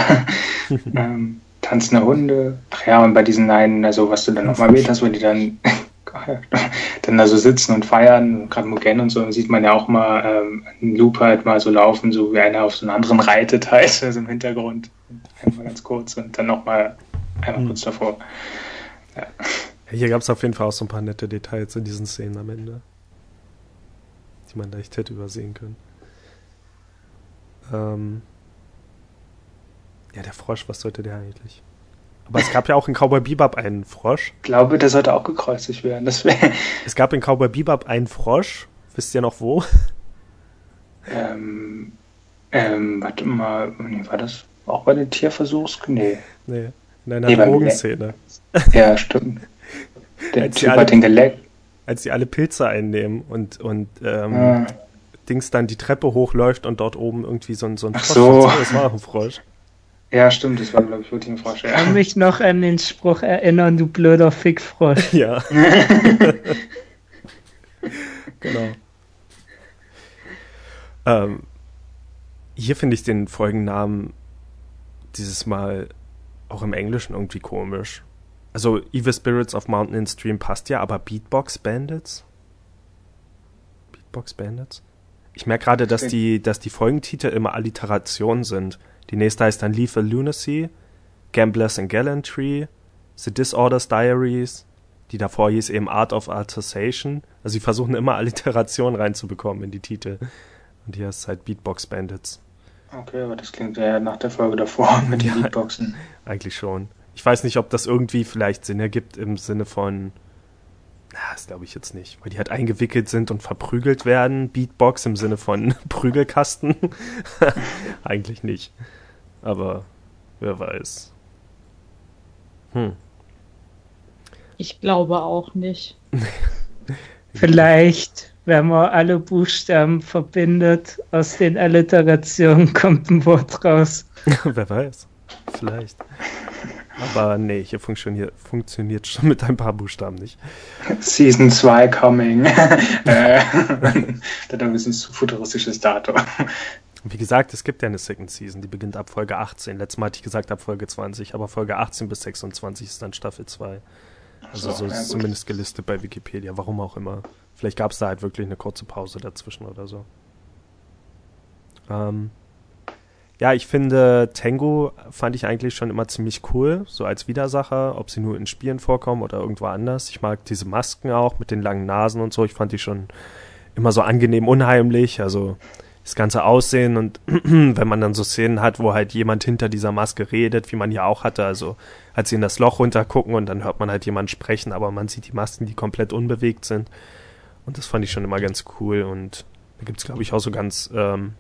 ähm, tanzende Hunde. Ach ja, und bei diesen einen, also was du dann nochmal erwähnt hast, wo die dann dann da so sitzen und feiern, gerade Mugen und so, sieht man ja auch mal ähm, einen Loop halt mal so laufen, so wie einer auf so einen anderen reitet halt, also im Hintergrund. Einmal ganz kurz und dann nochmal einmal mhm. kurz davor. Ja. Hier gab es auf jeden Fall auch so ein paar nette Details in diesen Szenen am Ende, die man da echt hätte übersehen können. Ähm, ja, der Frosch, was sollte der eigentlich? Aber es gab ja auch in Cowboy Bebop einen Frosch. Ich glaube, der sollte auch gekreuzigt werden. Das. Es gab in Cowboy Bebop einen Frosch. Wisst ihr noch wo? Ähm, ähm, warte mal, nee, war das auch bei den Tierversuchs? Nee. Nee, in einer Nee, Drogenszene. Ja, stimmt. Der Als Typ alle- hat den geleckt. Als die alle Pilze einnehmen und, und ähm, Ah, Dings dann die Treppe hochläuft und dort oben irgendwie so ein, so ein Ach Frosch so. Das war auch ein Frosch. ja, stimmt, das war, glaube ich, wirklich ein Frosch. Ich kann Ja. mich noch an den Spruch erinnern, du blöder Fickfrosch. Ja. genau. Ähm, hier finde ich den Folgennamen dieses Mal auch im Englischen irgendwie komisch. Also Evil Spirits of Mountain and Stream passt ja, aber Beatbox Bandits? Beatbox Bandits? Ich merke gerade, dass die, dass die Folgentitel immer Alliterationen sind. Die nächste heißt dann Lethal Lunacy, Gamblers and Gallantry, The Disorders Diaries, die davor hieß eben Art of Artisation. Also sie versuchen immer Alliterationen reinzubekommen in die Titel. Und hier ist es halt Beatbox Bandits. Okay, aber das klingt ja nach der Folge davor mit den Ja. Beatboxen. Eigentlich schon. Ich weiß nicht, ob das irgendwie vielleicht Sinn ergibt im Sinne von. Na, das glaube ich jetzt nicht. Weil die halt eingewickelt sind und verprügelt werden. Beatbox im Sinne von Prügelkasten. Eigentlich nicht. Aber wer weiß. Hm. Ich glaube auch nicht. Vielleicht, wenn man alle Buchstaben verbindet, aus den Alliterationen kommt ein Wort raus. wer weiß. Vielleicht. Aber nee, hier funktioniert, funktioniert schon mit ein paar Buchstaben nicht. Season 2 coming. das hat ein zu futuristisches Datum. Wie gesagt, es gibt ja eine Second Season, die beginnt ab Folge 18. Letztes Mal hatte ich gesagt ab Folge 20, aber Folge 18 bis 26 ist dann Staffel 2. Also So, so ist ja, zumindest gelistet bei Wikipedia, warum auch immer. Vielleicht gab es da halt wirklich eine kurze Pause dazwischen oder so. Ähm, ja, ich finde, Tango fand ich eigentlich schon immer ziemlich cool, so als Widersacher, ob sie nur in Spielen vorkommen oder irgendwo anders. Ich mag diese Masken auch mit den langen Nasen und so. Ich fand die schon immer so angenehm unheimlich. Also das ganze Aussehen und wenn man dann so Szenen hat, wo halt jemand hinter dieser Maske redet, wie man hier auch hatte, also als sie in das Loch runtergucken und dann hört man halt jemand sprechen, aber man sieht die Masken, die komplett unbewegt sind. Und das fand ich schon immer ganz cool und da gibt's glaube ich, auch so ganz ähm,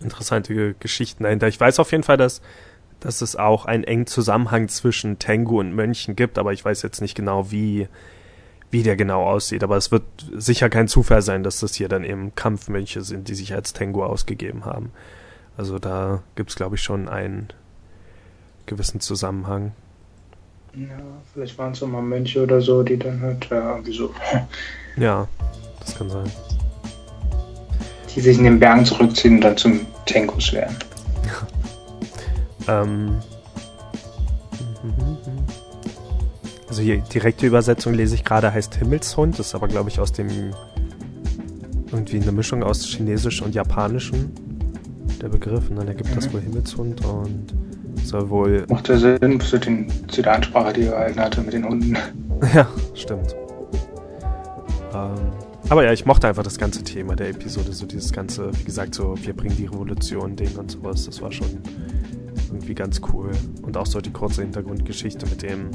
interessante Ge- Geschichten dahinter. Ich weiß auf jeden Fall, dass, dass es auch einen engen Zusammenhang zwischen Tengu und Mönchen gibt, aber ich weiß jetzt nicht genau, wie, wie der genau aussieht. Aber es wird sicher kein Zufall sein, dass das hier dann eben Kampfmönche sind, die sich als Tengu ausgegeben haben. Also da gibt's glaube ich, schon einen gewissen Zusammenhang. Ja, vielleicht waren es auch mal Mönche oder so, die dann halt, ja, irgendwie so, Ja, das kann sein. Die sich in den Bergen zurückziehen und dann zum Tenkus werden. Ähm, also hier direkte Übersetzung lese ich gerade, heißt Himmelshund, ist aber glaube ich aus dem irgendwie eine Mischung aus Chinesisch und Japanischem der Begriff. Und dann ergibt das wohl Himmelshund und soll wohl Macht ja Sinn zu, den, zu der Ansprache, die er gehalten hatte mit den Hunden. Ja, stimmt. Ähm, aber ja, ich mochte einfach das ganze Thema der Episode, so dieses ganze, wie gesagt, so wir bringen die Revolution, Ding und sowas. Das war schon irgendwie ganz cool. Und auch so die kurze Hintergrundgeschichte mit dem,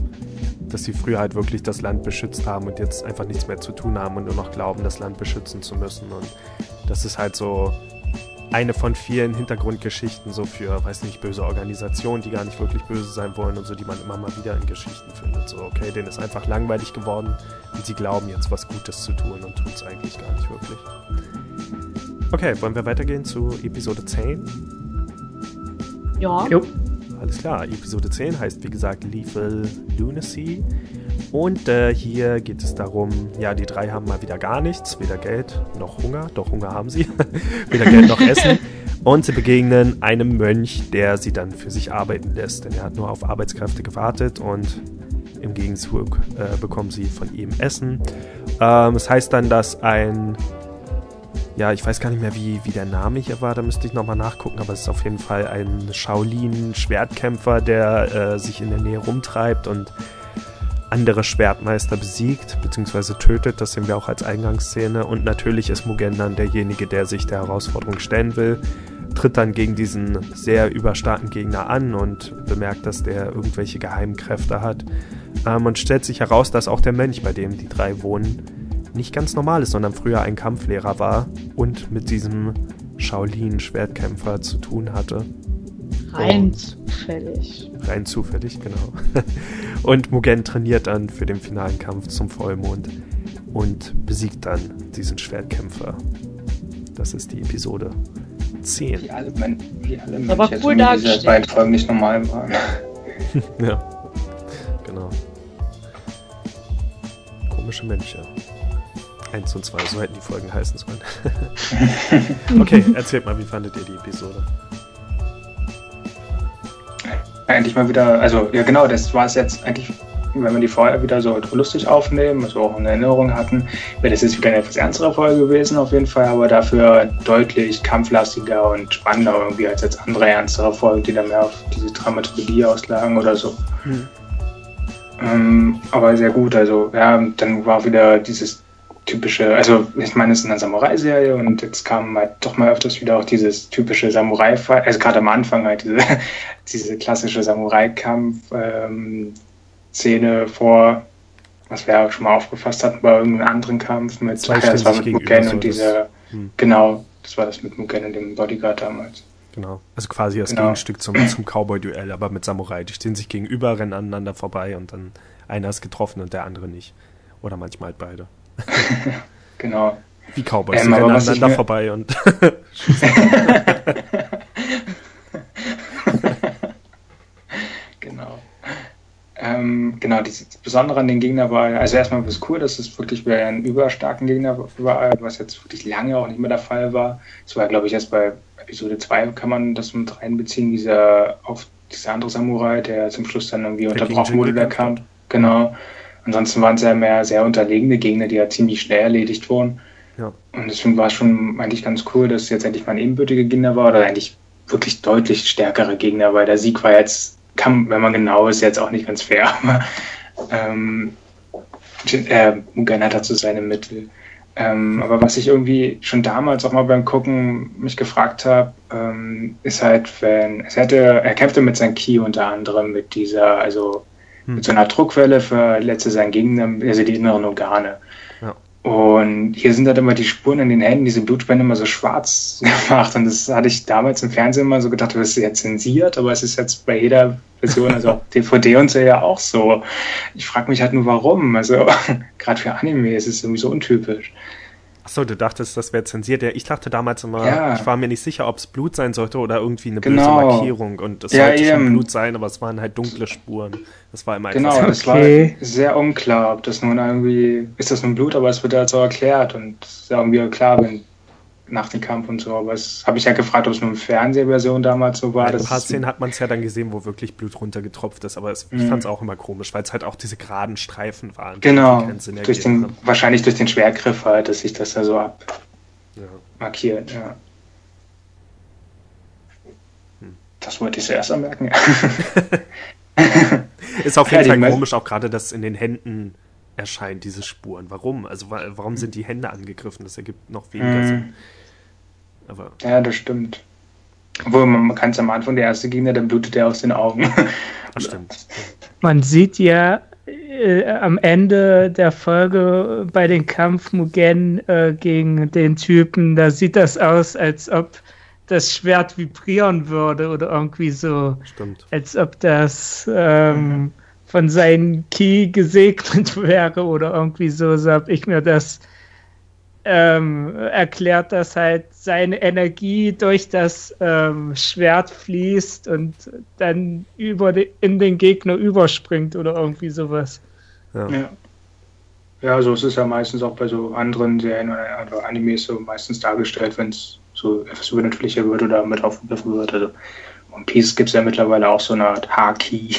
dass sie früher halt wirklich das Land beschützt haben und jetzt einfach nichts mehr zu tun haben und nur noch glauben, das Land beschützen zu müssen. Und das ist halt so eine von vielen Hintergrundgeschichten so für, weiß nicht, böse Organisationen, die gar nicht wirklich böse sein wollen und so, die man immer mal wieder in Geschichten findet. So, okay, denen ist einfach langweilig geworden und sie glauben jetzt was Gutes zu tun und tun es eigentlich gar nicht wirklich. Okay, wollen wir weitergehen zu Episode 10? Ja. Jo. Alles klar, Episode 10 heißt wie gesagt Lethal Lunacy. Und äh, hier geht es darum, ja, die drei haben mal wieder gar nichts, weder Geld noch Hunger, doch Hunger haben sie, weder Geld noch Essen. Und sie begegnen einem Mönch, der sie dann für sich arbeiten lässt, denn er hat nur auf Arbeitskräfte gewartet und im Gegenzug äh, bekommen sie von ihm Essen. Ähm, es heißt dann, dass ein ja, ich weiß gar nicht mehr, wie, wie der Name hier war, da müsste ich nochmal nachgucken, aber es ist auf jeden Fall ein Shaolin-Schwertkämpfer, der äh, sich in der Nähe rumtreibt und andere Schwertmeister besiegt, beziehungsweise tötet, das sehen wir auch als Eingangsszene. Und natürlich ist Mugen dann derjenige, der sich der Herausforderung stellen will. tritt dann gegen diesen sehr überstarken Gegner an und bemerkt, dass der irgendwelche geheimen Kräfte hat. Ähm, und stellt sich heraus, dass auch der Mönch, bei dem die drei wohnen, nicht ganz normal ist, sondern früher ein Kampflehrer war und mit diesem Shaolin-Schwertkämpfer zu tun hatte. Rein zufällig. Rein zufällig, genau. Und Mugen trainiert dann für den finalen Kampf zum Vollmond und besiegt dann diesen Schwertkämpfer. Das ist die Episode 10. Wie alle, Men wie alle Aber Mönche cool dargestellt. beiden Folgen nicht normal waren. ja, genau. Komische Mönche. Eins und zwei, so hätten die Folgen heißen sollen. okay, erzählt mal, wie fandet ihr die Episode? Eigentlich mal wieder, also ja genau, das war es jetzt eigentlich, wenn wir die vorher wieder so lustig aufnehmen, so auch in Erinnerung hatten, wäre das jetzt wieder eine etwas ernstere Folge gewesen auf jeden Fall, aber dafür deutlich kampflastiger und spannender irgendwie als jetzt andere ernstere Folgen, die dann mehr auf diese Dramaturgie auslagen oder so. Hm. Ähm, aber sehr gut, also ja, dann war wieder dieses typische, also ich meine, es ist eine Samurai-Serie und jetzt kam halt doch mal öfters wieder auch dieses typische samurai also gerade am Anfang halt diese, diese klassische Samurai-Kampf-Szene vor, was wir ja schon mal aufgefasst hatten bei irgendeinem anderen Kampf mit, Zwei ja, das war mit Mugen und das- dieser, Hm. genau, das war das mit Mugen und dem Bodyguard damals. Genau. Also quasi das Genau. Gegenstück zum, zum Cowboy-Duell, aber mit Samurai. Die stehen sich gegenüber, rennen aneinander vorbei und dann einer ist getroffen und der andere nicht. Oder manchmal halt beide. Genau. Wie Cowboys, Ähm, die rennen was aneinander mir- vorbei und Genau. Ähm, genau, das Besondere an den Gegner war, also erstmal war es cool, dass es wirklich bei einem überstarken Gegner war, was jetzt wirklich lange auch nicht mehr der Fall war. Es war, glaube ich, erst bei Episode 2 kann man das mit reinbeziehen, dieser, auf dieser andere Samurai, der zum Schluss dann irgendwie Der unterbrochen wurde, der Kampf. Genau. Ansonsten waren es ja mehr sehr unterlegene Gegner, die ja ziemlich schnell erledigt wurden. ja. Und deswegen war es schon eigentlich ganz cool, dass es jetzt endlich mal ein ebenbürtiger Gegner war oder eigentlich wirklich deutlich stärkere Gegner, weil der Sieg war jetzt, kann, wenn man genau ist, jetzt auch nicht ganz fair. Aber, ähm, äh, hat dazu seine Mittel. Ähm, aber was ich irgendwie schon damals auch mal beim Gucken mich gefragt habe, ähm, ist halt, wenn es hätte, er kämpfte mit seinem Ki unter anderem mit dieser, also Hm. mit so einer Druckwelle verletzte seinen Gegner, also die inneren Organe. Ja. Und hier sind halt immer die Spuren in den Händen, diese Blutspende immer so schwarz gemacht. Und das hatte ich damals im Fernsehen immer so gedacht, das ist jetzt zensiert, aber es ist jetzt bei jeder Version, also auch DVD und so ja auch so. Ich frage mich halt nur, warum. Also gerade für Anime ist es irgendwie so untypisch. Achso, du dachtest, das wäre zensiert. Ja, ich dachte damals immer, Ja. ich war mir nicht sicher, ob es Blut sein sollte oder irgendwie eine Genau. böse Markierung. Und es Ja, sollte schon eben. Blut sein, aber es waren halt dunkle Spuren. Das war immer Genau, Okay. war sehr unklar, ob das nun irgendwie, ist das nun Blut, aber es wird halt so erklärt und es ist ja irgendwie klar, wenn nach dem Kampf und so. Aber es habe ich ja gefragt, ob es nur eine Fernsehversion damals so war. Bei ein Das paar Szenen hat man es ja dann gesehen, wo wirklich Blut runtergetropft ist, aber es, ich Mhm. fand es auch immer komisch, weil es halt auch diese geraden Streifen waren. Genau, durch den, haben. wahrscheinlich durch den Schwergriff halt, dass sich das da so Ja. abmarkiert. Ja. Hm. Das wollte ich zuerst anmerken. Ist auf Ja, jeden die Fall komisch, auch gerade, dass in den Händen erscheint, diese Spuren. Warum? Also wa- warum sind die Hände angegriffen? Das ergibt noch weniger Mhm. Sinn. Aber ja, das stimmt. Obwohl, man, man kann es am Anfang, der erste Gegner, dann blutet er aus den Augen. das stimmt. Man sieht ja äh, am Ende der Folge bei dem Kampf Mugen äh, gegen den Typen, da sieht das aus, als ob das Schwert vibrieren würde oder irgendwie so, Stimmt. als ob das ähm, von seinem Ki gesegnet wäre oder irgendwie so. So habe ich mir das ähm, erklärt, dass halt seine Energie durch das ähm, Schwert fließt und dann über de, in den Gegner überspringt oder irgendwie sowas. Ja. Ja. Ja, so ist es ja meistens auch bei so anderen Serien oder oder Animes so meistens dargestellt, wenn es so etwas übernatürlicher wird oder mit aufgegriffen wird. Also One Piece gibt es ja mittlerweile auch so eine Art Haki,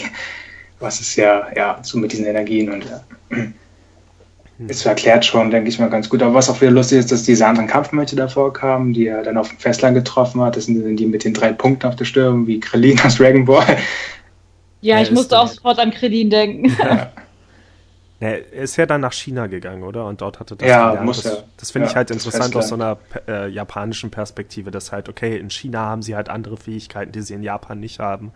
was ist ja, ja, so mit diesen Energien und ja. Ist erklärt schon, denke ich mal, ganz gut. Aber was auch wieder lustig ist, dass diese anderen Kampfmönche davor kamen, die er dann auf dem Festland getroffen hat. Das sind die mit den drei Punkten auf der Stirn, wie Krillin aus Dragon Ball. Ja, ich musste auch sofort an Krillin denken. Ja, er ist ja dann nach China gegangen, oder? Und dort hatte das ja, gelernt. Muss das, das finde ja, ich halt interessant aus so einer äh, japanischen Perspektive, dass halt, okay, in China haben sie halt andere Fähigkeiten, die sie in Japan nicht haben.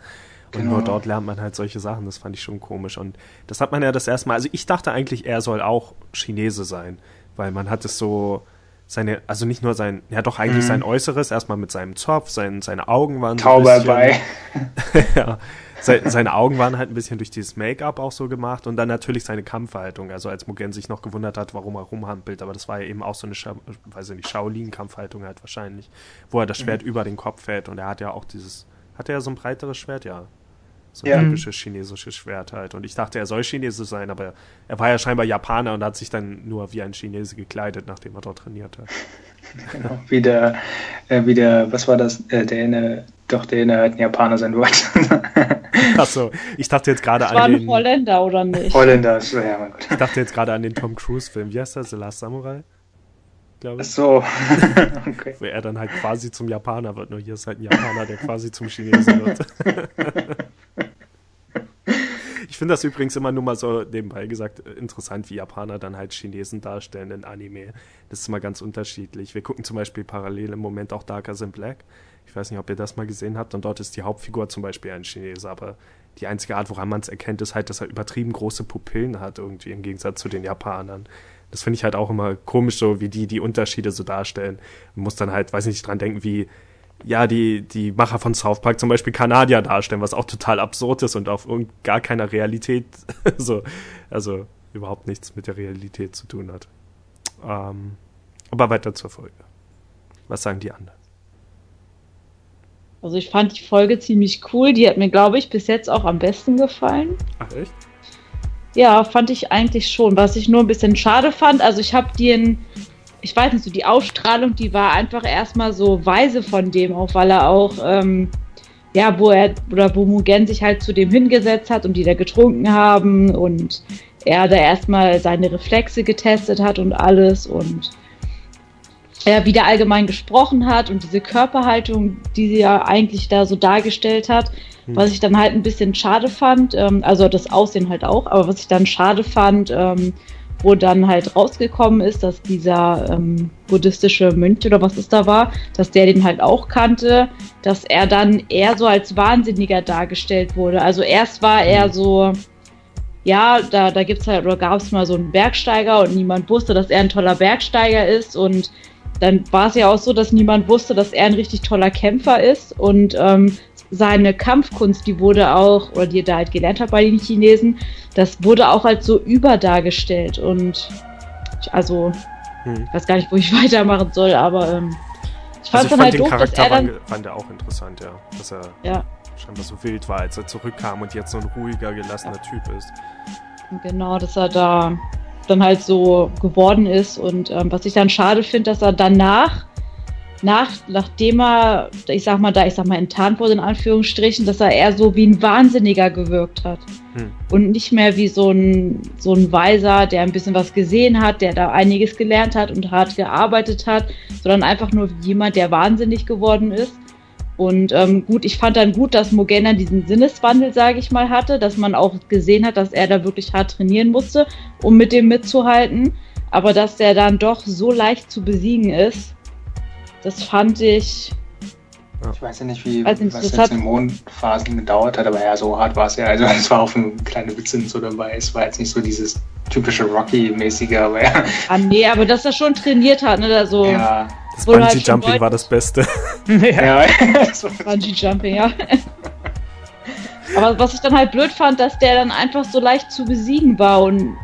Und genau. nur dort lernt man halt solche Sachen. Das fand ich schon komisch. Und das hat man ja das erste Mal. Also ich dachte eigentlich, er soll auch Chinese sein, weil man hat es so seine, also nicht nur sein, ja doch eigentlich mhm. sein Äußeres, erstmal mit seinem Zopf, sein, seine Augen waren so bei. ja, seine, seine Augen waren halt ein bisschen durch dieses Make-up auch so gemacht und dann natürlich seine Kampfhaltung. Also als Mugen sich noch gewundert hat, warum er rumhampelt, aber das war ja eben auch so eine, Scha weiß ich nicht, Shaolin-Kampfhaltung halt wahrscheinlich, wo er das Schwert mhm. über den Kopf hält und er hat ja auch dieses, hat er ja so ein breiteres Schwert, ja. So ein ja. typisches chinesisches Schwert halt. Und ich dachte, er soll Chinese sein, aber er war ja scheinbar Japaner und hat sich dann nur wie ein Chinese gekleidet, nachdem er dort trainiert hat. Genau, wie der, äh, wie der, was war das, äh, der eine, doch der eine halt ein Japaner sein wollte. Achso, ich dachte jetzt gerade an war den... War ein Holländer, oder nicht? Holländer, so, ja, mein Gott. Ich dachte jetzt gerade an den Tom Cruise-Film. Wie heißt das? The Last Samurai? glaube ich. So. okay. Wo er dann halt quasi zum Japaner wird. Nur hier ist halt ein Japaner, der quasi zum Chinesen wird. Ich finde das übrigens immer nur mal so nebenbei gesagt interessant, wie Japaner dann halt Chinesen darstellen in Anime. Das ist immer ganz unterschiedlich. Wir gucken zum Beispiel parallel im Moment auch Darkers in Black. Ich weiß nicht, ob ihr das mal gesehen habt. Und dort ist die Hauptfigur zum Beispiel ein Chinese, aber die einzige Art, woran man es erkennt, ist halt, dass er übertrieben große Pupillen hat, irgendwie im Gegensatz zu den Japanern. Das finde ich halt auch immer komisch, so wie die die Unterschiede so darstellen. Man muss dann halt, weiß nicht, dran denken, wie ja, die, die Macher von South Park zum Beispiel Kanadier darstellen, was auch total absurd ist und auf gar keiner Realität, so, also überhaupt nichts mit der Realität zu tun hat. Ähm, aber weiter zur Folge. Was sagen die anderen? Also ich fand die Folge ziemlich cool. Die hat mir, glaube ich, bis jetzt auch am besten gefallen. Ach echt? Ja, fand ich eigentlich schon. Was ich nur ein bisschen schade fand, also ich habe den, ich weiß nicht, so die Ausstrahlung, die war einfach erstmal so weise von dem, auch weil er auch, ähm, ja, wo er, oder wo Mugen sich halt zu dem hingesetzt hat und die da getrunken haben und er da erstmal seine Reflexe getestet hat und alles und er wieder allgemein gesprochen hat und diese Körperhaltung, die sie ja eigentlich da so dargestellt hat, hm. Was ich dann halt ein bisschen schade fand, ähm, also das Aussehen halt auch, aber was ich dann schade fand, ähm, wo dann halt rausgekommen ist, dass dieser ähm, buddhistische Mönch oder was es da war, dass der den halt auch kannte, dass er dann eher so als Wahnsinniger dargestellt wurde. Also erst war er hm. so, ja, da, da gibt's halt, oder gab es mal so einen Bergsteiger und niemand wusste, dass er ein toller Bergsteiger ist und dann war es ja auch so, dass niemand wusste, dass er ein richtig toller Kämpfer ist und ähm, seine Kampfkunst, die wurde auch, oder die er da halt gelernt hat bei den Chinesen, das wurde auch als so überdargestellt. Und ich, also, hm. ich weiß gar nicht, wo ich weitermachen soll, aber ähm, ich fand also dann halt doof, Charakter dass er fand er auch interessant, ja. Dass er ja. scheinbar so wild war, als er zurückkam und jetzt so ein ruhiger, gelassener Typ ist. Genau, dass er da dann halt so geworden ist und ähm, was ich dann schade finde, dass er danach nach, nachdem er, ich sag mal, da ich sag mal enttarnt wurde in Anführungsstrichen, dass er eher so wie ein Wahnsinniger gewirkt hat. Hm. Und nicht mehr wie so ein, so ein Weiser, der ein bisschen was gesehen hat, der da einiges gelernt hat und hart gearbeitet hat, sondern einfach nur jemand, der wahnsinnig geworden ist. Und ähm, gut, ich fand dann gut, dass Mogena diesen Sinneswandel, sage ich mal, hatte, dass man auch gesehen hat, dass er da wirklich hart trainieren musste, um mit dem mitzuhalten. Aber dass der dann doch so leicht zu besiegen ist, das fand ich. Ich weiß ja nicht, wie also was jetzt in Mondphasen gedauert hat, aber ja, so hart war es ja. Also es war auch ein kleine Witze so dabei. Es war jetzt nicht so dieses typische Rocky-mäßige, aber ja. Ah nee, aber dass er schon trainiert hat, ne? Also, ja. Das Bungee-Jumping halt war das Beste. ja, ja. Bungee-Jumping, ja. aber was ich dann halt blöd fand, dass der dann einfach so leicht zu besiegen war und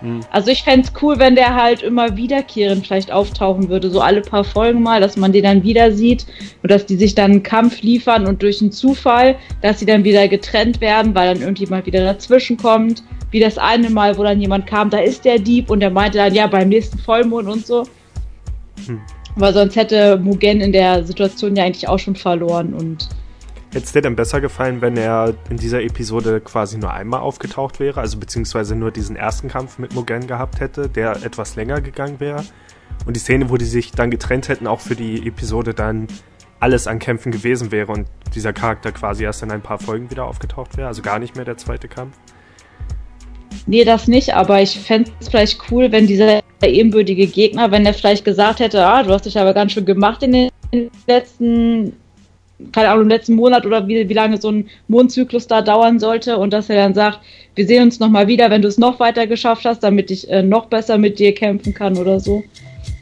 hm. Also ich fände es cool, wenn der halt immer wiederkehrend vielleicht auftauchen würde, so alle paar Folgen mal, dass man den dann wieder sieht und dass die sich dann einen Kampf liefern und durch einen Zufall, dass sie dann wieder getrennt werden, weil dann irgendjemand wieder dazwischen kommt. Wie das eine Mal, wo dann jemand kam, da ist der Dieb und der meinte dann, ja, beim nächsten Vollmond und so. Hm. Weil sonst hätte Mugen in der Situation ja eigentlich auch schon verloren und Hätte es dir denn besser gefallen, wenn er in dieser Episode quasi nur einmal aufgetaucht wäre, also beziehungsweise nur diesen ersten Kampf mit Mugen gehabt hätte, der etwas länger gegangen wäre? Und die Szene, wo die sich dann getrennt hätten, auch für die Episode dann alles an Kämpfen gewesen wäre und dieser Charakter quasi erst in ein paar Folgen wieder aufgetaucht wäre, also gar nicht mehr der zweite Kampf? Nee, das nicht, aber ich fände es vielleicht cool, wenn dieser ebenbürtige Gegner, wenn er vielleicht gesagt hätte, ah, du hast dich aber ganz schön gemacht in den letzten, keine Ahnung, im letzten Monat oder wie, wie lange so ein Mondzyklus da dauern sollte und dass er dann sagt, wir sehen uns nochmal wieder, wenn du es noch weiter geschafft hast, damit ich äh, noch besser mit dir kämpfen kann oder so.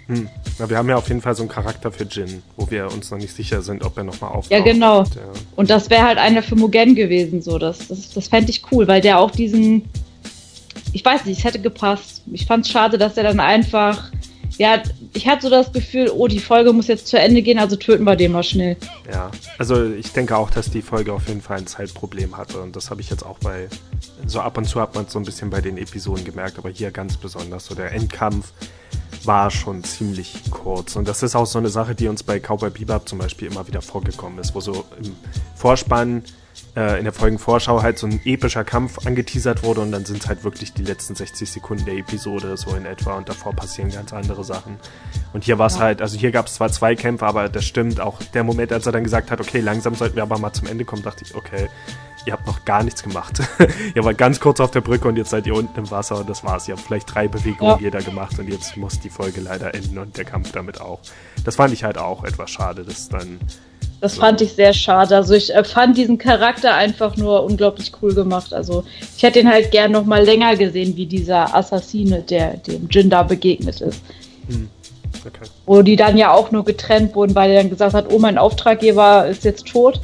Hm. Ja, wir haben ja auf jeden Fall so einen Charakter für Jin, wo wir uns noch nicht sicher sind, ob er nochmal auftaucht. Ja, genau. Und, ja. und das wäre halt einer für Mugen gewesen, so. Das, das, das fände ich cool, weil der auch diesen. Ich weiß nicht, es hätte gepasst. Ich fand es schade, dass er dann einfach. Ja, ich hatte so das Gefühl, oh, die Folge muss jetzt zu Ende gehen, also töten wir den mal schnell. Ja, also ich denke auch, dass die Folge auf jeden Fall ein Zeitproblem hatte. Und das habe ich jetzt auch bei. So ab und zu hat man es so ein bisschen bei den Episoden gemerkt, aber hier ganz besonders. So der Endkampf war schon ziemlich kurz. Und das ist auch so eine Sache, die uns bei Cowboy Bebop zum Beispiel immer wieder vorgekommen ist, wo so im Vorspann äh, in der Folgenvorschau halt so ein epischer Kampf angeteasert wurde und dann sind es halt wirklich die letzten 60 Sekunden der Episode so in etwa und davor passieren ganz andere Sachen. Und hier war es ja. halt, also hier gab es zwar zwei Kämpfe, aber das stimmt auch. Der Moment, als er dann gesagt hat, okay, langsam sollten wir aber mal zum Ende kommen, dachte ich, okay, ihr habt noch gar nichts gemacht. ihr wart ganz kurz auf der Brücke und jetzt seid ihr unten im Wasser und das war's. Ihr habt vielleicht drei Bewegungen ja. jeder gemacht und jetzt muss die Folge leider enden und der Kampf damit auch. Das fand ich halt auch etwas schade, dass dann. Das fand ich sehr schade. Also ich äh, fand diesen Charakter einfach nur unglaublich cool gemacht. Also ich hätte ihn halt gern noch mal länger gesehen, wie dieser Assassine, der dem Jin da begegnet ist. Hm. Okay. Wo die dann ja auch nur getrennt wurden, weil er dann gesagt hat, oh, mein Auftraggeber ist jetzt tot.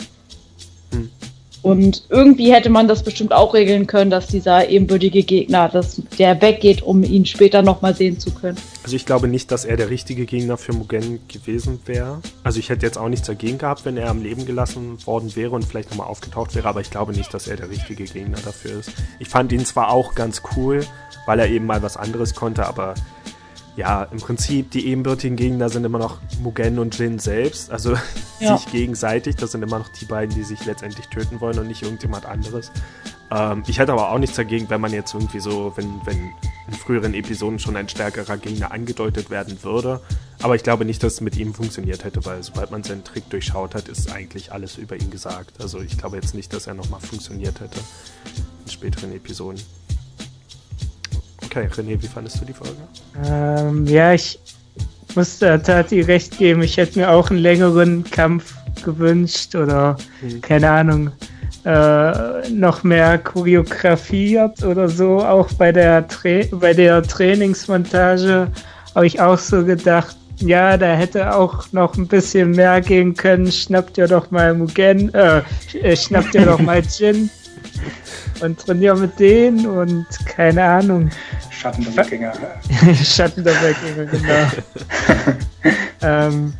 Und irgendwie hätte man das bestimmt auch regeln können, dass dieser ebenbürtige Gegner, dass der weggeht, um ihn später nochmal sehen zu können. Also ich glaube nicht, dass er der richtige Gegner für Mugen gewesen wäre. Also ich hätte jetzt auch nichts dagegen gehabt, wenn er am Leben gelassen worden wäre und vielleicht nochmal aufgetaucht wäre, aber ich glaube nicht, dass er der richtige Gegner dafür ist. Ich fand ihn zwar auch ganz cool, weil er eben mal was anderes konnte, aber ja, im Prinzip die ebenbürtigen Gegner sind immer noch Mugen und Jin selbst, also ja. sich gegenseitig. Das sind immer noch die beiden, die sich letztendlich töten wollen und nicht irgendjemand anderes. Ähm, ich hätte aber auch nichts dagegen, wenn man jetzt irgendwie so, wenn, wenn in früheren Episoden schon ein stärkerer Gegner angedeutet werden würde. Aber ich glaube nicht, dass es mit ihm funktioniert hätte, weil sobald man seinen Trick durchschaut hat, ist eigentlich alles über ihn gesagt. Also ich glaube jetzt nicht, dass er nochmal funktioniert hätte in späteren Episoden. Okay, René, wie fandest du die Folge? Ähm, ja, ich muss der Tati recht geben. Ich hätte mir auch einen längeren Kampf gewünscht oder, hm. keine Ahnung, äh, noch mehr Choreografie oder so. Auch bei der, Tra bei der Trainingsmontage habe ich auch so gedacht, ja, da hätte auch noch ein bisschen mehr gehen können. Schnappt ihr doch mal Mugen, äh, schnappt ihr doch mal Jin und trainiere mit denen und keine Ahnung. Schatten der Wikinger. Schatten der Wikinger, genau. ähm,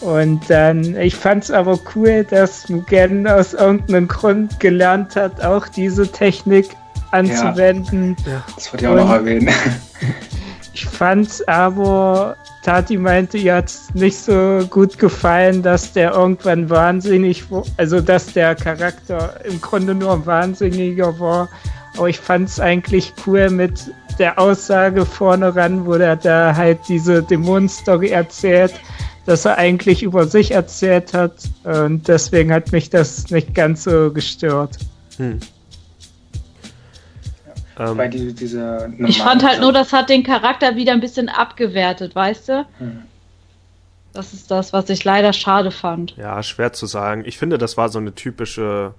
und dann, ich fand es aber cool, dass Mugen aus irgendeinem Grund gelernt hat, auch diese Technik anzuwenden. Ja, ja. das wollte ich auch noch erwähnen. Ich fand aber Tati meinte, ihr hat nicht so gut gefallen, dass der irgendwann wahnsinnig, also dass der Charakter im Grunde nur ein Wahnsinniger war. Aber ich fand es eigentlich cool mit der Aussage vorne ran, wo er da halt diese Dämonenstory erzählt, dass er eigentlich über sich erzählt hat. Und deswegen hat mich das nicht ganz so gestört. Hm. Ähm, Bei die, dieser ich fand halt nur, das hat den Charakter wieder ein bisschen abgewertet, weißt du? Hm. Das ist das, was ich leider schade fand. Ja, schwer zu sagen. Ich finde, das war so eine typische.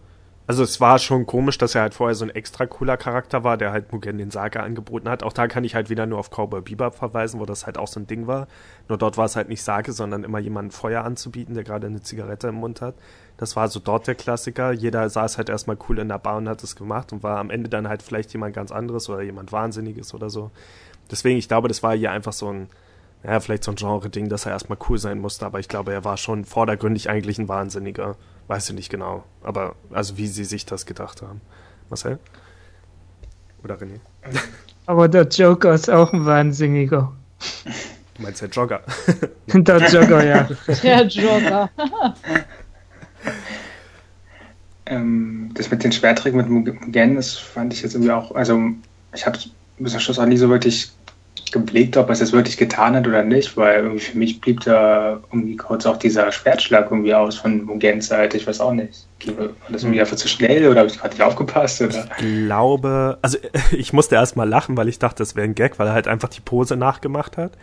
Also es war schon komisch, dass er halt vorher so ein extra cooler Charakter war, der halt Mugen den Saga angeboten hat. Auch da kann ich halt wieder nur auf Cowboy Bebop verweisen, wo das halt auch so ein Ding war. Nur dort war es halt nicht Sage, sondern immer jemanden Feuer anzubieten, der gerade eine Zigarette im Mund hat. Das war so dort der Klassiker. Jeder saß halt erstmal cool in der Bar und hat es gemacht und war am Ende dann halt vielleicht jemand ganz anderes oder jemand Wahnsinniges oder so. Deswegen, ich glaube, das war hier einfach so ein, ja, vielleicht so ein Genre-Ding, dass er erstmal cool sein musste, aber ich glaube, er war schon vordergründig eigentlich ein Wahnsinniger. Weiß ich nicht genau. Aber, also wie sie sich das gedacht haben. Marcel? Oder René? Aber der Joker ist auch ein Wahnsinniger. Du meinst der Jogger? der Jogger, ja. Der Jogger. ähm, das mit den Schwerträgen mit Mugen, das fand ich jetzt irgendwie auch, also ich habe bis zum Schluss auch nie so wirklich geblickt, ob er es jetzt wirklich getan hat oder nicht, weil irgendwie für mich blieb da irgendwie kurz auch dieser Schwertschlag irgendwie aus von Mugens Seite. Ich weiß auch nicht. War das irgendwie einfach zu schnell oder habe ich gerade nicht aufgepasst? Oder? Ich glaube, also ich musste erst mal lachen, weil ich dachte, das wäre ein Gag, weil er halt einfach die Pose nachgemacht hat.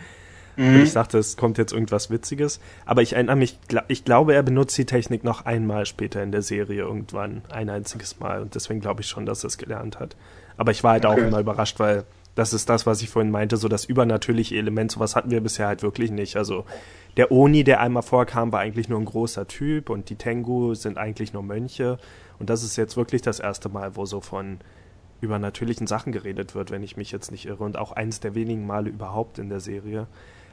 Mhm. Ich dachte, es kommt jetzt irgendwas Witziges. Aber ich erinnere mich, ich glaube, er benutzt die Technik noch einmal später in der Serie irgendwann, ein einziges Mal. Und deswegen glaube ich schon, dass er es gelernt hat. Aber ich war halt okay. auch immer überrascht, weil das ist das, was ich vorhin meinte, so das übernatürliche Element, sowas hatten wir bisher halt wirklich nicht. Also der Oni, der einmal vorkam, war eigentlich nur ein großer Typ und die Tengu sind eigentlich nur Mönche. Und das ist jetzt wirklich das erste Mal, wo so von übernatürlichen Sachen geredet wird, wenn ich mich jetzt nicht irre. Und auch eines der wenigen Male überhaupt in der Serie.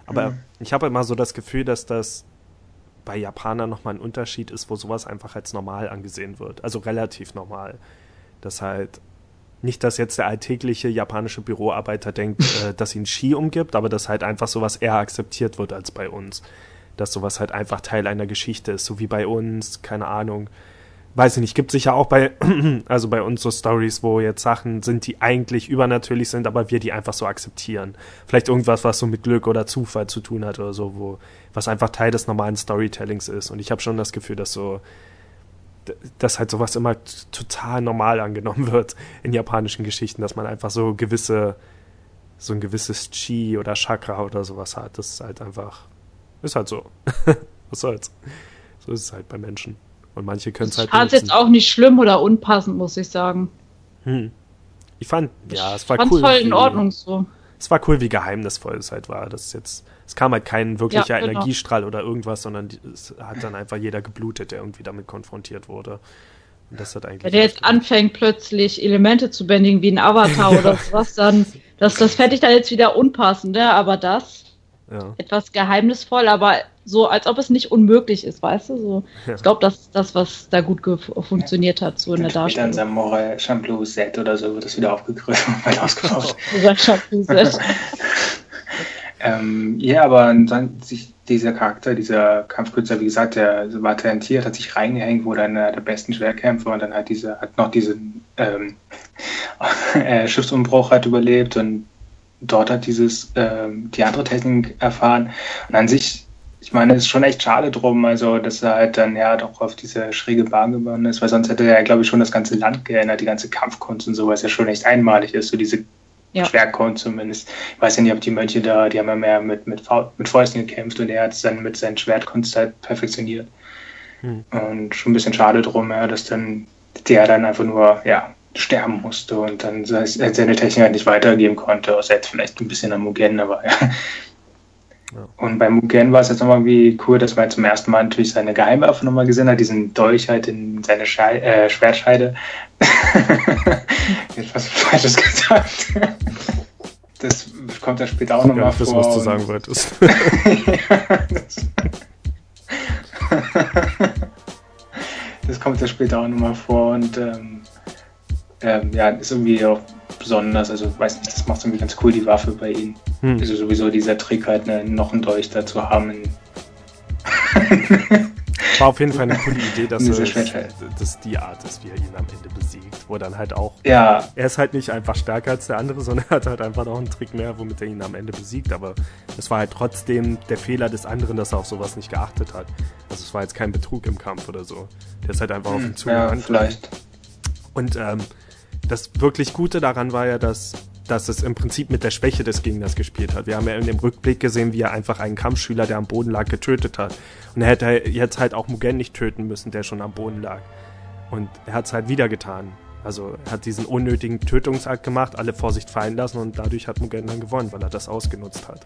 Aber mhm. ich habe immer so das Gefühl, dass das bei Japanern nochmal ein Unterschied ist, wo sowas einfach als normal angesehen wird. Also relativ normal. Das halt nicht, dass jetzt der alltägliche japanische Büroarbeiter denkt, äh, dass ihn Ski umgibt, aber dass halt einfach sowas eher akzeptiert wird als bei uns. Dass sowas halt einfach Teil einer Geschichte ist, so wie bei uns, keine Ahnung. Weiß ich nicht, gibt sicher auch bei, also bei uns so Stories, wo jetzt Sachen sind, die eigentlich übernatürlich sind, aber wir die einfach so akzeptieren. Vielleicht irgendwas, was so mit Glück oder Zufall zu tun hat oder so, wo, was einfach Teil des normalen Storytellings ist. Und ich habe schon das Gefühl, dass so, dass halt sowas immer total normal angenommen wird in japanischen Geschichten, dass man einfach so gewisse, so ein gewisses Chi oder Chakra oder sowas hat. Das ist halt einfach, ist halt so. Was soll's? So ist es halt bei Menschen. Und manche können es halt. Ich fand es jetzt auch nicht schlimm oder unpassend, muss ich sagen. Hm. Ich fand, ja, es war cool. voll in Ordnung so. Es war cool, wie geheimnisvoll es halt war. Das jetzt es kam halt kein wirklicher ja, genau. Energiestrahl oder irgendwas, sondern es hat dann einfach jeder geblutet, der irgendwie damit konfrontiert wurde. Und das hat eigentlich. Wenn der jetzt anfängt, plötzlich Elemente zu bändigen wie ein Avatar oder sowas, dann, das, das fände ich dann jetzt wieder unpassend, ne? aber das ja. etwas geheimnisvoll, aber so, als ob es nicht unmöglich ist, weißt du? So, ja. Ich glaube, das ist das, was da gut funktioniert hat, so in der Darstellung. Dann Samurai Shampoo Set oder so wird das wieder aufgegriffen und. Shampoo Set. Ähm, ja, aber dann sich dieser Charakter, dieser Kampfkünstler, wie gesagt, der war talentiert, hat sich reingehängt, wurde einer der besten Schwerkämpfer und dann hat diese, hat noch diesen ähm, äh, Schiffsumbruch hat überlebt und dort hat dieses ähm, die andere Technik erfahren. Und an sich, ich meine, es ist schon echt schade drum, also dass er halt dann ja doch auf diese schräge Bahn geworden ist, weil sonst hätte er, glaube ich, schon das ganze Land geändert, die ganze Kampfkunst und so, was ja schon echt einmalig ist, so diese ja. Schwerkorn zumindest. Ich weiß ja nicht, ob die Mönche da, die haben ja mehr mit, mit, mit Fäusten gekämpft und er hat es dann mit seinen Schwertkunst halt perfektioniert. Hm. Und schon ein bisschen schade drum, ja, dass dann der dann einfach nur, ja, sterben musste und dann seine Technik halt nicht weitergeben konnte, außer jetzt vielleicht ein bisschen am Mugen, aber ja. Ja. Und bei Mugen war es jetzt nochmal irgendwie cool, dass man zum ersten Mal natürlich seine Geheimwaffe nochmal gesehen hat, diesen Dolch halt in seine Schei äh, Schwertscheide. Jetzt was Falsches gesagt. Das kommt ja später auch nochmal vor. was du sagen wolltest. das kommt ja später auch nochmal vor und ähm, ähm, ja, ist irgendwie auch besonders. Also, weiß nicht, das macht irgendwie ganz cool, die Waffe bei ihnen. Hm. Also, sowieso dieser Trick, halt ne, noch einen Dolch da zu haben. War auf jeden Fall eine coole Idee, dass es dass die Art ist, wie er ihn am Ende besiegt. Wo dann halt auch. Ja. Er ist halt nicht einfach stärker als der andere, sondern er hat halt einfach noch einen Trick mehr, womit er ihn am Ende besiegt. Aber es war halt trotzdem der Fehler des anderen, dass er auf sowas nicht geachtet hat. Also es war jetzt kein Betrug im Kampf oder so. Der ist halt einfach hm, auf ihn zugerannt. Ja, vielleicht. Und ähm, das wirklich Gute daran war ja, dass dass es im Prinzip mit der Schwäche des Gegners gespielt hat. Wir haben ja in dem Rückblick gesehen, wie er einfach einen Kampfschüler, der am Boden lag, getötet hat. Und er hätte jetzt halt auch Mugen nicht töten müssen, der schon am Boden lag. Und er hat es halt wieder getan. Also er hat diesen unnötigen Tötungsakt gemacht, alle Vorsicht fallen lassen und dadurch hat Mugen dann gewonnen, weil er das ausgenutzt hat.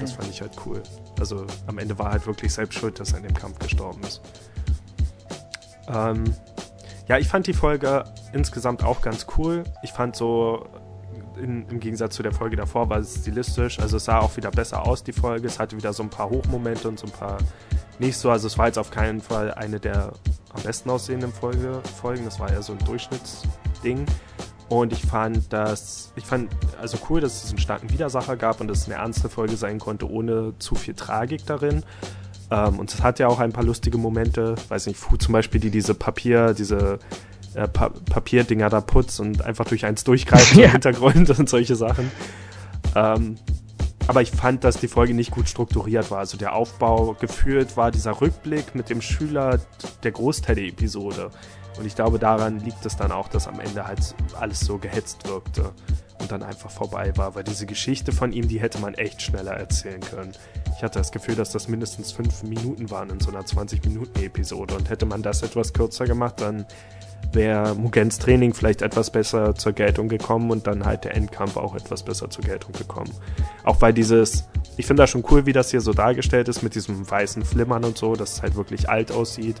Das fand ich halt cool. Also am Ende war er halt wirklich selbst schuld, dass er in dem Kampf gestorben ist. Ähm, ja, ich fand die Folge insgesamt auch ganz cool. Ich fand so in, im Gegensatz zu der Folge davor war es stilistisch. Also es sah auch wieder besser aus, die Folge. Es hatte wieder so ein paar Hochmomente und so ein paar nicht so. Also es war jetzt auf keinen Fall eine der am besten aussehenden Folge, Folgen. Das war eher so ein Durchschnittsding. Und ich fand das, ich fand also cool, dass es diesen starken Widersacher gab und dass es eine ernste Folge sein konnte, ohne zu viel Tragik darin. Ähm, und es hat ja auch ein paar lustige Momente, weiß nicht, Fu zum Beispiel, die diese Papier, diese äh, pa Papierdinger da putzt und einfach durch eins durchgreift ja. im Hintergrund und solche Sachen. Ähm, aber ich fand, dass die Folge nicht gut strukturiert war. Also der Aufbau geführt war dieser Rückblick mit dem Schüler der Großteil der Episode. Und ich glaube, daran liegt es dann auch, dass am Ende halt alles so gehetzt wirkte und dann einfach vorbei war. Weil diese Geschichte von ihm, die hätte man echt schneller erzählen können. Ich hatte das Gefühl, dass das mindestens fünf Minuten waren in so einer 20-Minuten-Episode. Und hätte man das etwas kürzer gemacht, dann wäre Mugens Training vielleicht etwas besser zur Geltung gekommen und dann halt der Endkampf auch etwas besser zur Geltung gekommen. Auch weil dieses, ich finde das schon cool, wie das hier so dargestellt ist mit diesem weißen Flimmern und so, dass es halt wirklich alt aussieht.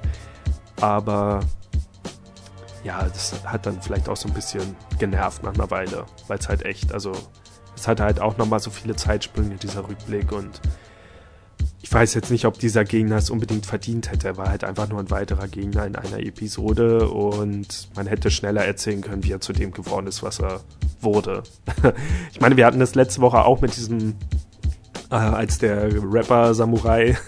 Aber ja, das hat dann vielleicht auch so ein bisschen genervt nach einer Weile, weil es halt echt, also es hatte halt auch nochmal so viele Zeitsprünge, dieser Rückblick und ich weiß jetzt nicht, ob dieser Gegner es unbedingt verdient hätte. Er war halt einfach nur ein weiterer Gegner in einer Episode und man hätte schneller erzählen können, wie er zu dem geworden ist, was er wurde. ich meine, wir hatten das letzte Woche auch mit diesem, äh, als der Rapper Samurai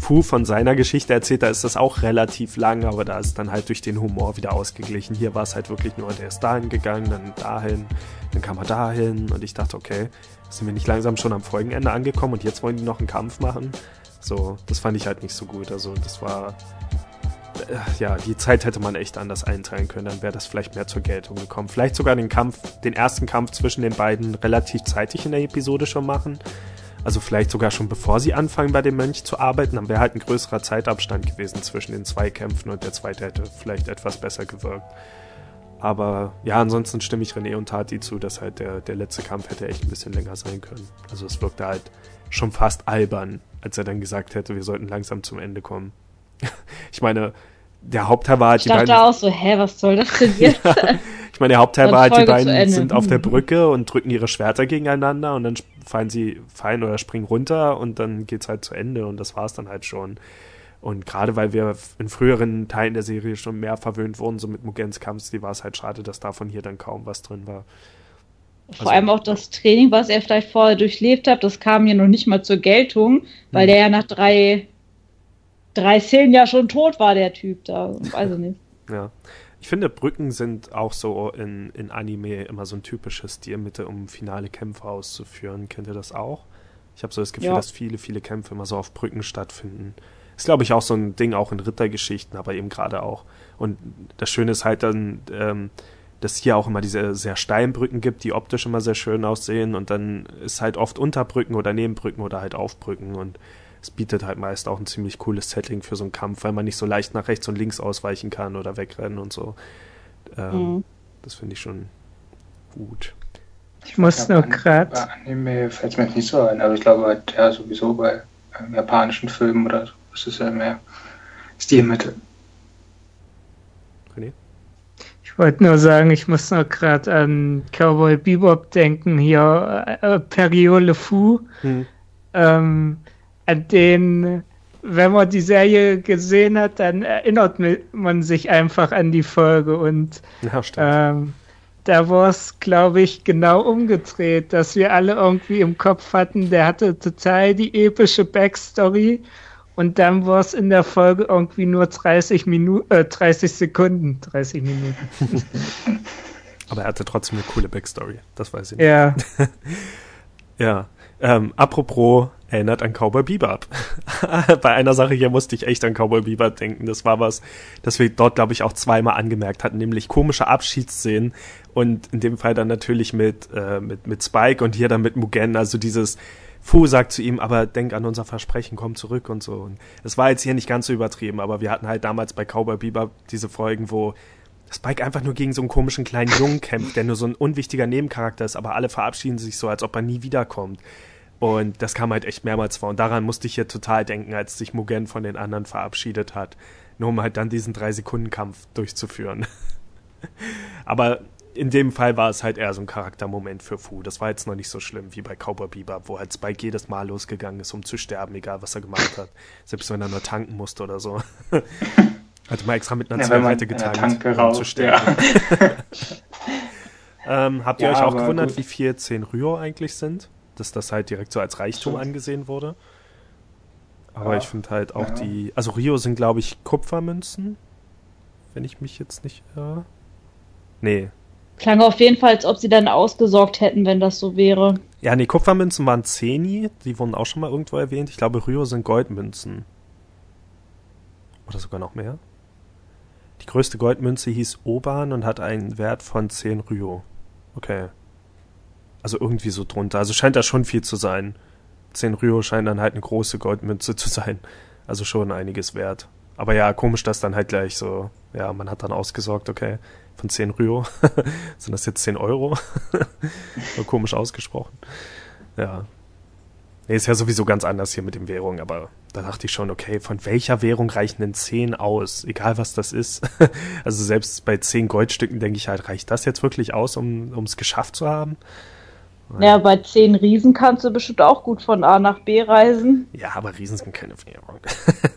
Fu von seiner Geschichte erzählt, da ist das auch relativ lang, aber da ist dann halt durch den Humor wieder ausgeglichen. Hier war es halt wirklich nur, der ist dahin gegangen, dann dahin, dann kam er dahin und ich dachte, okay, sind wir nicht langsam schon am Folgenende angekommen und jetzt wollen die noch einen Kampf machen? So, das fand ich halt nicht so gut. Also, das war. Äh, ja, die Zeit hätte man echt anders einteilen können, dann wäre das vielleicht mehr zur Geltung gekommen. Vielleicht sogar den Kampf, den ersten Kampf zwischen den beiden relativ zeitig in der Episode schon machen. Also vielleicht sogar schon bevor sie anfangen, bei dem Mönch zu arbeiten, dann wäre halt ein größerer Zeitabstand gewesen zwischen den zwei Kämpfen und der zweite hätte vielleicht etwas besser gewirkt. Aber ja, ansonsten stimme ich René und Tati zu, dass halt der, der letzte Kampf hätte echt ein bisschen länger sein können. Also es wirkte halt schon fast albern, als er dann gesagt hätte, wir sollten langsam zum Ende kommen. ich meine, der Hauptteil war halt ich die beiden. auch so, hä, was soll das denn jetzt? ja, ich meine, der Hauptteil war halt, die beiden sind auf der Brücke und drücken ihre Schwerter gegeneinander und dann fallen sie, fallen oder springen runter und dann geht's halt zu Ende und das war's dann halt schon. Und gerade weil wir in früheren Teilen der Serie schon mehr verwöhnt wurden, so mit Mugens Kampfstil, war es halt schade, dass davon hier dann kaum was drin war. Vor also, allem auch das Training, was er vielleicht vorher durchlebt hat, das kam ja noch nicht mal zur Geltung, weil hm. der ja nach drei, drei Szenen ja schon tot war, der Typ da. Weiß ich nicht. Ja. Ich finde, Brücken sind auch so in, in Anime immer so ein typisches Stilmittel, um finale Kämpfe auszuführen. Kennt ihr das auch? Ich habe so das Gefühl, ja. dass viele, viele Kämpfe immer so auf Brücken stattfinden. Ist, glaube ich, auch so ein Ding auch in Rittergeschichten, aber eben gerade auch. Und das Schöne ist halt dann, ähm, dass hier auch immer diese sehr steilen Brücken gibt, die optisch immer sehr schön aussehen und dann ist halt oft Unterbrücken oder Nebenbrücken oder halt Aufbrücken und es bietet halt meist auch ein ziemlich cooles Setting für so einen Kampf, weil man nicht so leicht nach rechts und links ausweichen kann oder wegrennen und so. Ähm, mhm. Das finde ich schon gut. Ich muss nur gerade. Bei Anime fällt es mir nicht so ein, aber ich glaube halt, ja, sowieso bei ähm, japanischen Filmen oder so, ist es ja mehr Stilmittel. René? Ich wollte nur sagen, ich muss noch gerade an Cowboy Bebop denken, hier äh, Periole Fu, hm. ähm, an den, wenn man die Serie gesehen hat, dann erinnert man sich einfach an die Folge und ja, ähm, da war es, glaube ich, genau umgedreht, dass wir alle irgendwie im Kopf hatten, der hatte total die epische Backstory und dann war es in der Folge irgendwie nur 30 Minuten, äh, 30 Sekunden, 30 Minuten. Aber er hatte trotzdem eine coole Backstory, das weiß ich nicht. Ja. ja. Ähm, apropos, erinnert an Cowboy Bebop. Bei einer Sache hier musste ich echt an Cowboy Bebop denken. Das war was, das wir dort, glaube ich, auch zweimal angemerkt hatten, nämlich komische Abschiedsszenen und in dem Fall dann natürlich mit, äh, mit, mit Spike und hier dann mit Mugen, also dieses, Fu sagt zu ihm, aber denk an unser Versprechen, komm zurück und so. Und es war jetzt hier nicht ganz so übertrieben, aber wir hatten halt damals bei Cowboy Bieber diese Folgen, wo Spike einfach nur gegen so einen komischen kleinen Jungen kämpft, der nur so ein unwichtiger Nebencharakter ist, aber alle verabschieden sich so, als ob er nie wiederkommt. Und das kam halt echt mehrmals vor. Und daran musste ich hier total denken, als sich Mugen von den anderen verabschiedet hat. Nur um halt dann diesen Drei-Sekunden-Kampf durchzuführen. aber in dem Fall war es halt eher so ein Charaktermoment für Fu. Das war jetzt noch nicht so schlimm wie bei Cowboy Bebop, wo halt Spike jedes Mal losgegangen ist, um zu sterben, egal was er gemacht hat. Selbst wenn er nur tanken musste oder so. Hat mal extra mit einer ja, Zweite getankt, um zu sterben. Ja. ähm, habt ihr ja, euch auch gewundert, gut. wie viel 10 Ryo eigentlich sind? Dass das halt direkt so als Reichtum so. angesehen wurde? Aber ich finde halt auch die. Also Rio sind, glaube ich, Kupfermünzen. Wenn ich mich jetzt nicht irre. Nee, Klang auf jeden Fall, als ob sie dann ausgesorgt hätten, wenn das so wäre. Ja, nee, Kupfermünzen waren Zeni, die wurden auch schon mal irgendwo erwähnt. Ich glaube, Ryo sind Goldmünzen. Oder sogar noch mehr. Die größte Goldmünze hieß Oban und hat einen Wert von 10 Ryo. Okay. Also irgendwie so drunter. Also scheint da schon viel zu sein. 10 Ryo scheint dann halt eine große Goldmünze zu sein. Also schon einiges wert. Aber ja, komisch, dass dann halt gleich so, ja, man hat dann ausgesorgt, okay, von 10 Ryo sind das jetzt 10 Euro. komisch ausgesprochen. Ja. Nee, ist ja sowieso ganz anders hier mit den Währungen, aber da dachte ich schon, okay, von welcher Währung reichen denn 10 aus? Egal was das ist. also selbst bei 10 Goldstücken denke ich halt, reicht das jetzt wirklich aus, um es geschafft zu haben? Ja, bei 10 Riesen kannst du bestimmt auch gut von A nach B reisen. Ja, aber Riesen sind keine Währung.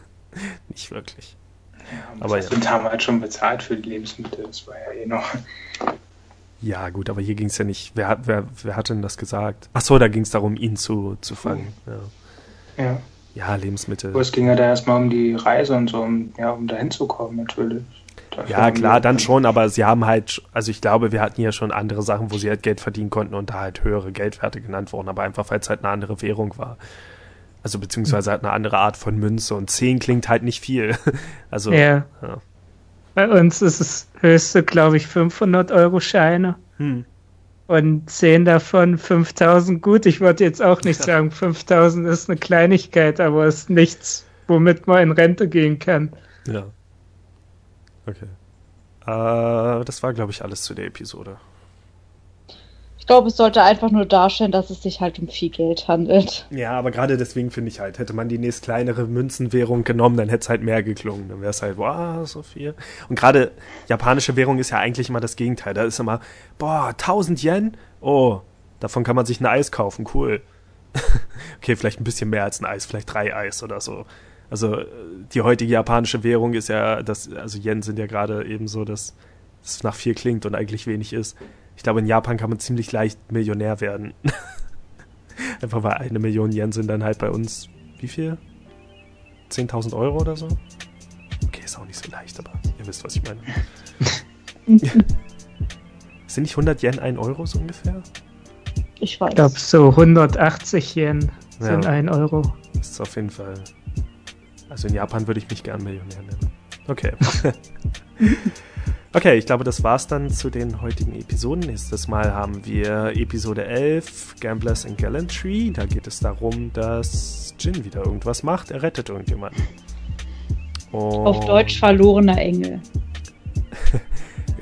Nicht wirklich. Ja, aber ja. haben halt schon bezahlt für die Lebensmittel, das war ja eh noch. Ja, gut, aber hier ging es ja nicht. Wer, wer, wer hat denn das gesagt? Ach so, da ging es darum, ihn zu, zu fangen. Ja. ja. Ja, Lebensmittel. Aber es ging ja da erstmal um die Reise und so, um, ja, um da hinzukommen, natürlich. Dafür ja, klar, dann schon, aber sie haben halt, also ich glaube, wir hatten ja schon andere Sachen, wo sie halt Geld verdienen konnten und da halt höhere Geldwerte genannt wurden, aber einfach, weil es halt eine andere Währung war. Also beziehungsweise halt eine andere Art von Münze und 10 klingt halt nicht viel. Also, ja. ja. Bei uns ist es höchste, glaube ich, 500 Euro Scheine. Hm. Und 10 davon 5000. Gut, ich würde jetzt auch nicht sagen, 5000 ist eine Kleinigkeit, aber es ist nichts, womit man in Rente gehen kann. Ja. Okay. Äh, das war, glaube ich, alles zu der Episode. Ich glaube, es sollte einfach nur darstellen, dass es sich halt um viel Geld handelt. Ja, aber gerade deswegen finde ich halt, hätte man die nächst kleinere Münzenwährung genommen, dann hätte es halt mehr geklungen. Dann wäre es halt, wow, so viel. Und gerade japanische Währung ist ja eigentlich immer das Gegenteil. Da ist immer, boah, 1000 Yen? Oh, davon kann man sich ein Eis kaufen, cool. okay, vielleicht ein bisschen mehr als ein Eis, vielleicht drei Eis oder so. Also die heutige japanische Währung ist ja, das, also Yen sind ja gerade eben so, dass es nach viel klingt und eigentlich wenig ist. Ich glaube, in Japan kann man ziemlich leicht Millionär werden. Einfach weil eine Million Yen sind dann halt bei uns, wie viel? 10.000 Euro oder so? Okay, ist auch nicht so leicht, aber ihr wisst, was ich meine. sind nicht 100 Yen 1 Euro so ungefähr? Ich weiß. Ich glaube, so 180 Yen sind ja, 1 Euro. Das ist auf jeden Fall. Also in Japan würde ich mich gern Millionär nennen. Okay. Okay, ich glaube, das war's dann zu den heutigen Episoden. Nächstes Mal haben wir Episode 11, Gamblers and Gallantry. Da geht es darum, dass Jin wieder irgendwas macht. Er rettet irgendjemanden. Und Auf Deutsch verlorener Engel.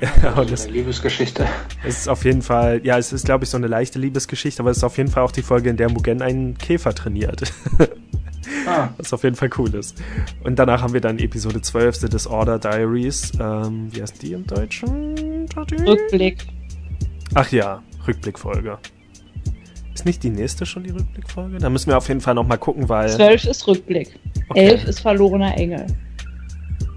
ja, und das, eine Liebesgeschichte. Es ist auf jeden Fall, ja, es ist, glaube ich, so eine leichte Liebesgeschichte, aber es ist auf jeden Fall auch die Folge, in der Mugen einen Käfer trainiert. Ah. Was auf jeden Fall cool ist. Und danach haben wir dann Episode 12, The Disorder Diaries. Ähm, wie heißt die im Deutschen? Rückblick. Ach ja, Rückblickfolge. Ist nicht die nächste schon die Rückblickfolge? Da müssen wir auf jeden Fall nochmal gucken, weil. 12 ist Rückblick. Okay. 11 ist verlorener Engel.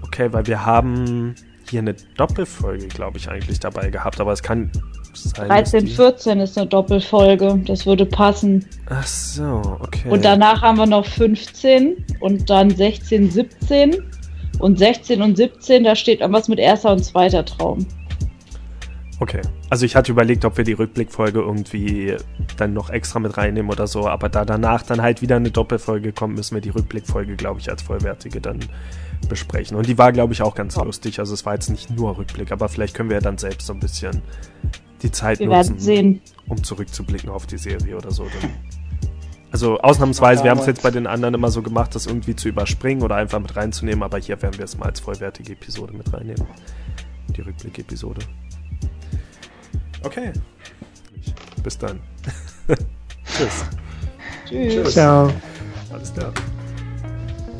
Okay, weil wir haben hier eine Doppelfolge, glaube ich, eigentlich dabei gehabt, aber es kann sein. 13, 14 ist eine Doppelfolge, das würde passen. Ach so, okay. Und danach haben wir noch 15 und dann 16, 17 und 16 und 17, da steht irgendwas mit erster und zweiter Traum. Okay. Also ich hatte überlegt, ob wir die Rückblickfolge irgendwie dann noch extra mit reinnehmen oder so, aber da danach dann halt wieder eine Doppelfolge kommt, müssen wir die Rückblickfolge, glaube ich, als vollwertige dann besprechen. Und die war, glaube ich, auch ganz ja. lustig. Also es war jetzt nicht nur Rückblick, aber vielleicht können wir ja dann selbst so ein bisschen die Zeit Wir nutzen, um zurückzublicken auf die Serie oder so. Also ausnahmsweise, wir haben es jetzt bei den anderen immer so gemacht, das irgendwie zu überspringen oder einfach mit reinzunehmen, aber hier werden wir es mal als vollwertige Episode mit reinnehmen. Die Rückblick-Episode. Okay. Bis dann. Tschüss. Tschüss. Tschüss. Ciao. Alles klar.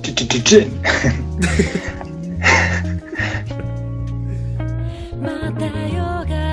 Tschüss.